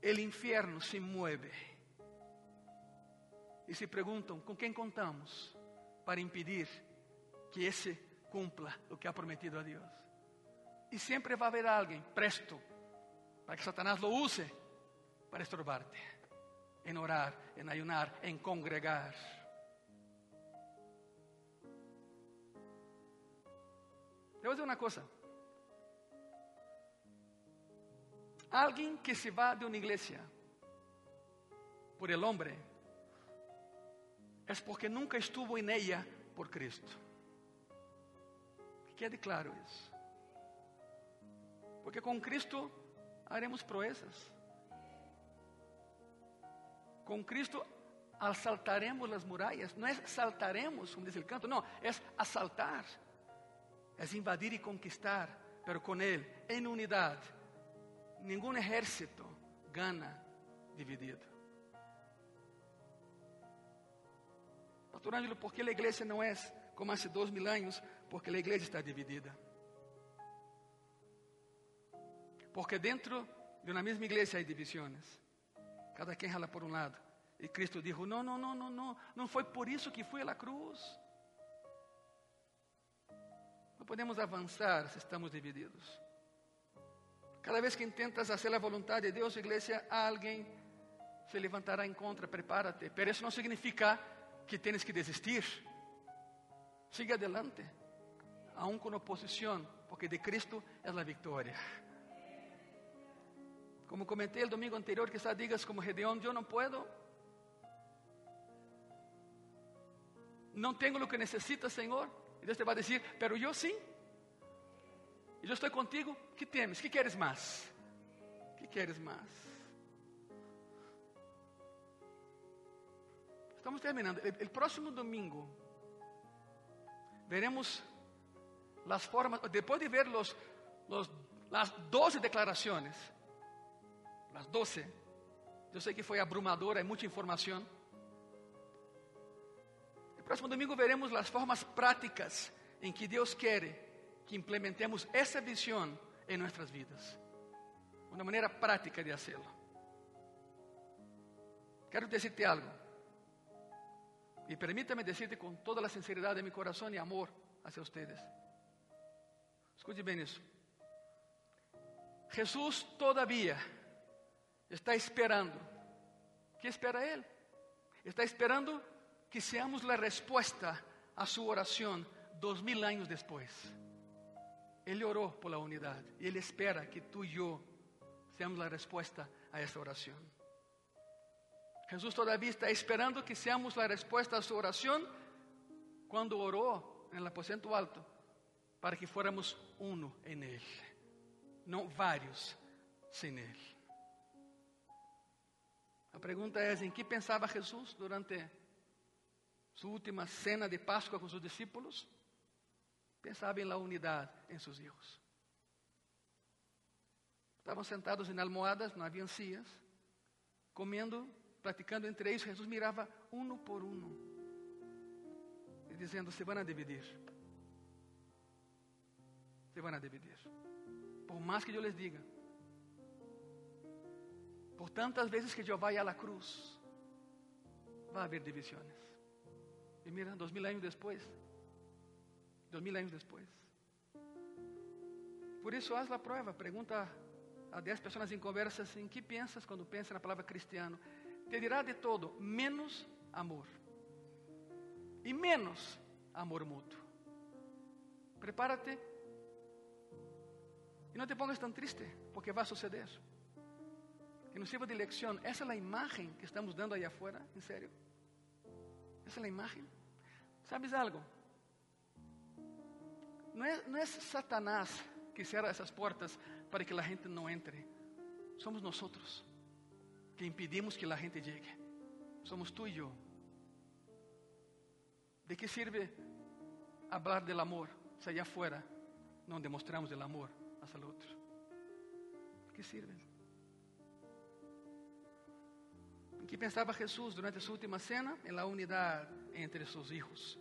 el infierno se mueve. E se perguntam com quem contamos para impedir que esse cumpla o que ha prometido a Deus. E sempre vai haver alguém presto para que Satanás lo use para estorbarte en orar, en ayunar, en congregar. Te voy a decir una cosa. Alguien que se va de una iglesia por el hombre es porque nunca estuvo en ella por Cristo. Que quede claro isso. Porque com Cristo haremos proezas. Com Cristo assaltaremos as muralhas. Não é saltaremos, como diz o canto, não, é assaltar. É invadir e conquistar, pero com Ele, em unidade. Nenhum exército gana dividido. Pastor Ângelo, por que a igreja não é como há dois mil anos? Porque a igreja está dividida. Porque dentro de uma mesma igreja há divisões. Cada quem rala por um lado. E Cristo disse: Não, não, não, não, não. Não foi por isso que fui à cruz. Não podemos avançar se estamos divididos. Cada vez que intentas fazer a vontade de Deus, igreja, alguém se levantará em contra. Prepárate. Pero isso não significa que tienes que desistir. Siga adelante, aún com oposição, porque de Cristo é a vitória. Como comentei el domingo anterior, quizás digas como Gedeón, yo no puedo. No tengo lo que necesitas, Señor. Y Dios te va a decir, pero yo sí. Y yo estoy contigo. ¿Qué tienes? ¿Qué quieres más? ¿Qué quieres más? Estamos terminando. El, próximo domingo veremos las formas, después de ver los, las 12 declaraciones, las 12. Eu sei que foi abrumadora, é muita informação. No próximo domingo veremos as formas práticas em que Deus quer que implementemos essa visão em nossas vidas. Uma maneira prática de fazê-lo. Quero dizer-te algo. Y permítame decirte con toda la sinceridad de mi corazón y amor hacia ustedes. Escute bem isso. Jesus todavia está esperando. ¿Qué espera Él? Está esperando que seamos la respuesta a su oración dos mil años después. Él oró por la unidad y Él espera que tú y yo seamos la respuesta a esa oración. Jesús todavía está esperando que seamos la respuesta a su oración cuando oró en el aposento alto para que fuéramos uno en Él, no varios sin Él. La pregunta es, ¿en qué pensaba Jesús durante su última cena de Pascua con sus discípulos? Pensaba en la unidad en sus hijos. Estavam sentados em almohadas, não haviam sillas, comendo, platicando entre eles. Jesus mirava um por um e dizendo: Se vão a dividir. Se vão a dividir. Por mais que eu les diga. Por tantas vezes que eu vá a la cruz, vai haver divisões. E mira, dois mil anos depois, dois mil. Por isso, haz a prova, pergunta a dez pessoas em conversa assim: que pensas quando pensas na palavra cristiano? Te dirá de todo, menos amor. E menos amor mútuo. Prepárate. E não te pongas tão triste, porque vai suceder. Que nos sirva de lección. Esa es la imagen que estamos dando allá afuera, en serio. Esa es la imagen. ¿Sabes algo? No es, Satanás que cierra esas puertas para que la gente no entre. Somos nosotros que impedimos que la gente llegue. Somos tú y yo. ¿De qué sirve hablar del amor si allá afuera no demostramos el amor hacia el otro? ¿De qué sirve? ¿En qué pensaba Jesús durante su última cena? En la unidad entre sus hijos.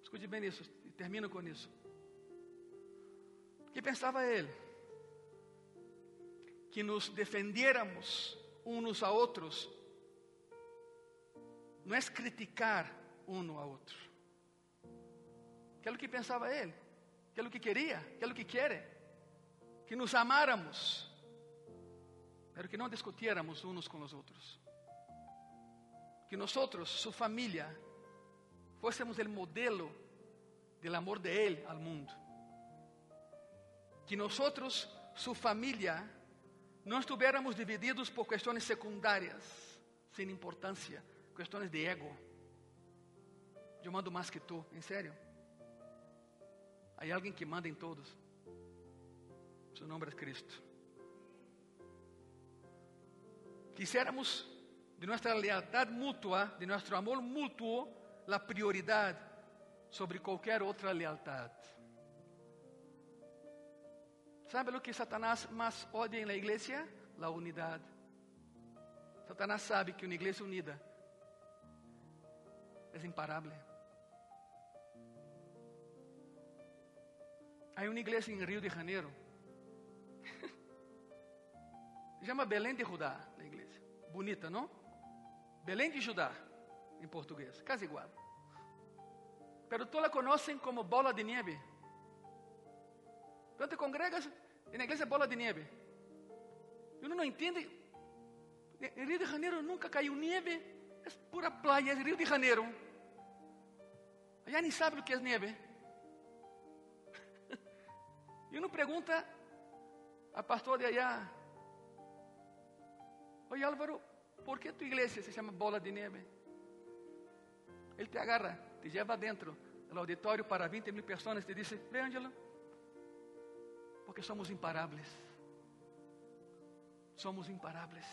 Escute bem isso termino com isso. O que pensava ele? Que nos defendiéramos uns a outros. Não é criticar um a outro. Que é o que pensava ele? Que é o que queria? Que é o que quer? Que nos amáramos. Pero que não discutiéramos uns com os outros. Que nós, sua família, fôssemos o modelo do amor de Ele ao mundo. Que nós, sua família, não estivéssemos divididos por questões secundárias, sem importância, questões de ego. Eu mando mais que tu, em sério. Há alguém que manda em todos. Seu nome é Cristo. Quisiéramos de nuestra lealtad mutua, de nuestro amor mutuo, la prioridad sobre cualquier otra lealtad. ¿Sabe lo que Satanás más odia en la iglesia? La unidad. Satanás sabe que una iglesia unida es imparable. Hay una iglesia en Río de Janeiro. Se Belém de Judá, la iglesia. Bonita, não? Belém de Judá, em português, quase igual. Pero todos la conocen como bola de nieve. Quando te congregas na igreja bola de nieve. E não entende. Em Rio de Janeiro nunca caiu neve. É pura praia, é Rio de Janeiro. Allá nem sabe o que é neve. e uno pergunta a pastor de allá. Oi Álvaro, ¿por qué tu iglesia se llama bola de nieve? Él te agarra, te lleva adentro del auditorio para 20 mil personas y te dice, ve Ángelo, porque somos imparables. Somos imparables.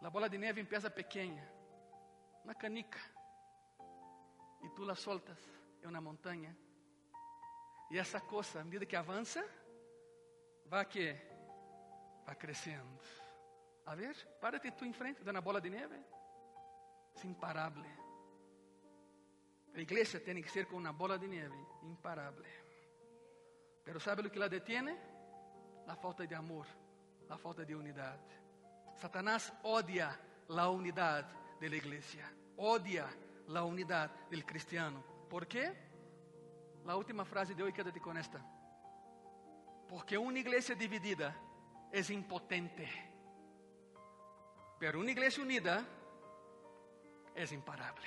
La bola de nieve empieza pequeña, una canica, y tú la soltas en una montaña. Y esa cosa, a medida que avanza, va que va creciendo. A ver, párate tú enfrente de una bola de nieve. Es imparable. La iglesia tiene que ser como una bola de nieve, imparable. Pero ¿sabe lo que la detiene? La falta de amor, la falta de unidad. Satanás odia la unidad de la iglesia. odia la unidad del cristiano. ¿Por qué? La última frase de hoy, quédate con esta. Porque una iglesia dividida es impotente. Pero una iglesia unida es imparable.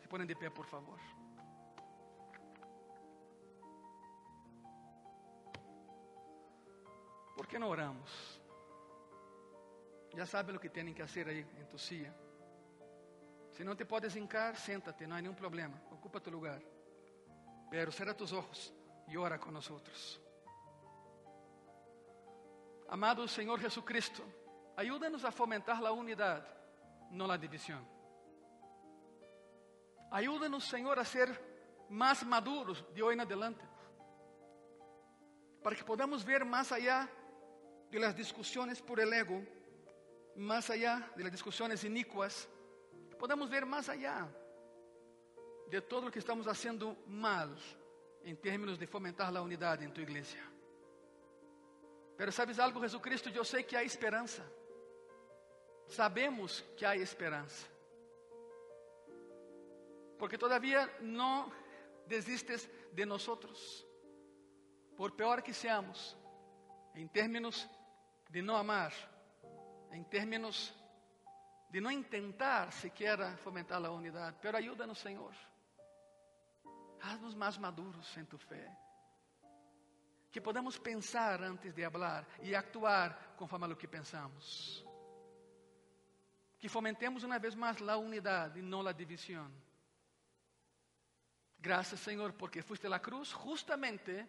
Se ponen de pie, por favor. ¿Por qué no oramos? Ya saben lo que tienen que hacer ahí en tu silla. Si no te puedes hincar, siéntate, no hay ningún problema. Ocupa tu lugar. Pero cierra tus ojos y ora con nosotros. Amado Señor Jesucristo, ayúdanos a fomentar la unidad, no la división. Ayúdanos, Señor, a ser más maduros de hoy en adelante, para que podamos ver más allá de las discusiones por el ego, más allá de las discusiones inicuas, podamos ver más allá de todo lo que estamos haciendo mal en términos de fomentar la unidad en tu iglesia. Pero sabes algo, Jesucristo, yo sé que hay esperanza. Sabemos que hay esperanza. Porque todavía no desistes de nosotros. Por peor que seamos, em términos de não amar, em términos de não intentar sequer fomentar a unidade, pero ajuda-nos, Senhor. Haz-nos mais maduros em tu fé. Que podamos pensar antes de falar e actuar conforme a que pensamos. Que fomentemos uma vez mais a unidade e não a divisão. Graças, Senhor, porque fuiste a cruz justamente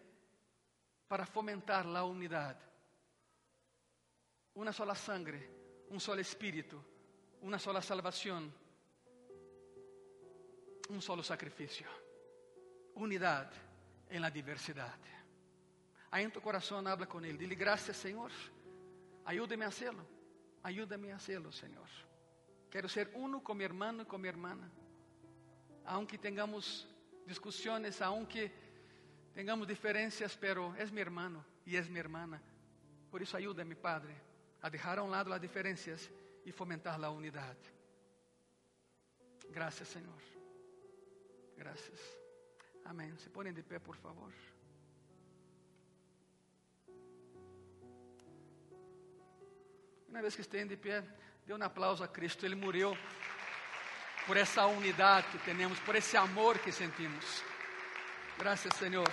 para fomentar a unidade. Uma sola sangre, um solo espírito, uma sola salvação, um solo sacrifício. Unidade em la diversidade. Aí em tu coração habla com Ele. Dile graças, Senhor. Ayúdame a hacerlo. Ayúdame a hacerlo, Senhor. Quero ser uno com mi hermano e com mi hermana. Aunque tengamos discussões, aunque tengamos diferencias, pero es mi hermano y es mi hermana. Por eso ayúdame, Padre, a dejar a un lado las diferencias y fomentar la unidad. Gracias, Señor. Gracias. Amén. Se ponen de pie, por favor. Una vez que estén de pie, dê um aplauso a Cristo. Ele morreu por essa unidade que temos, por esse amor que sentimos. Graças, Senhor.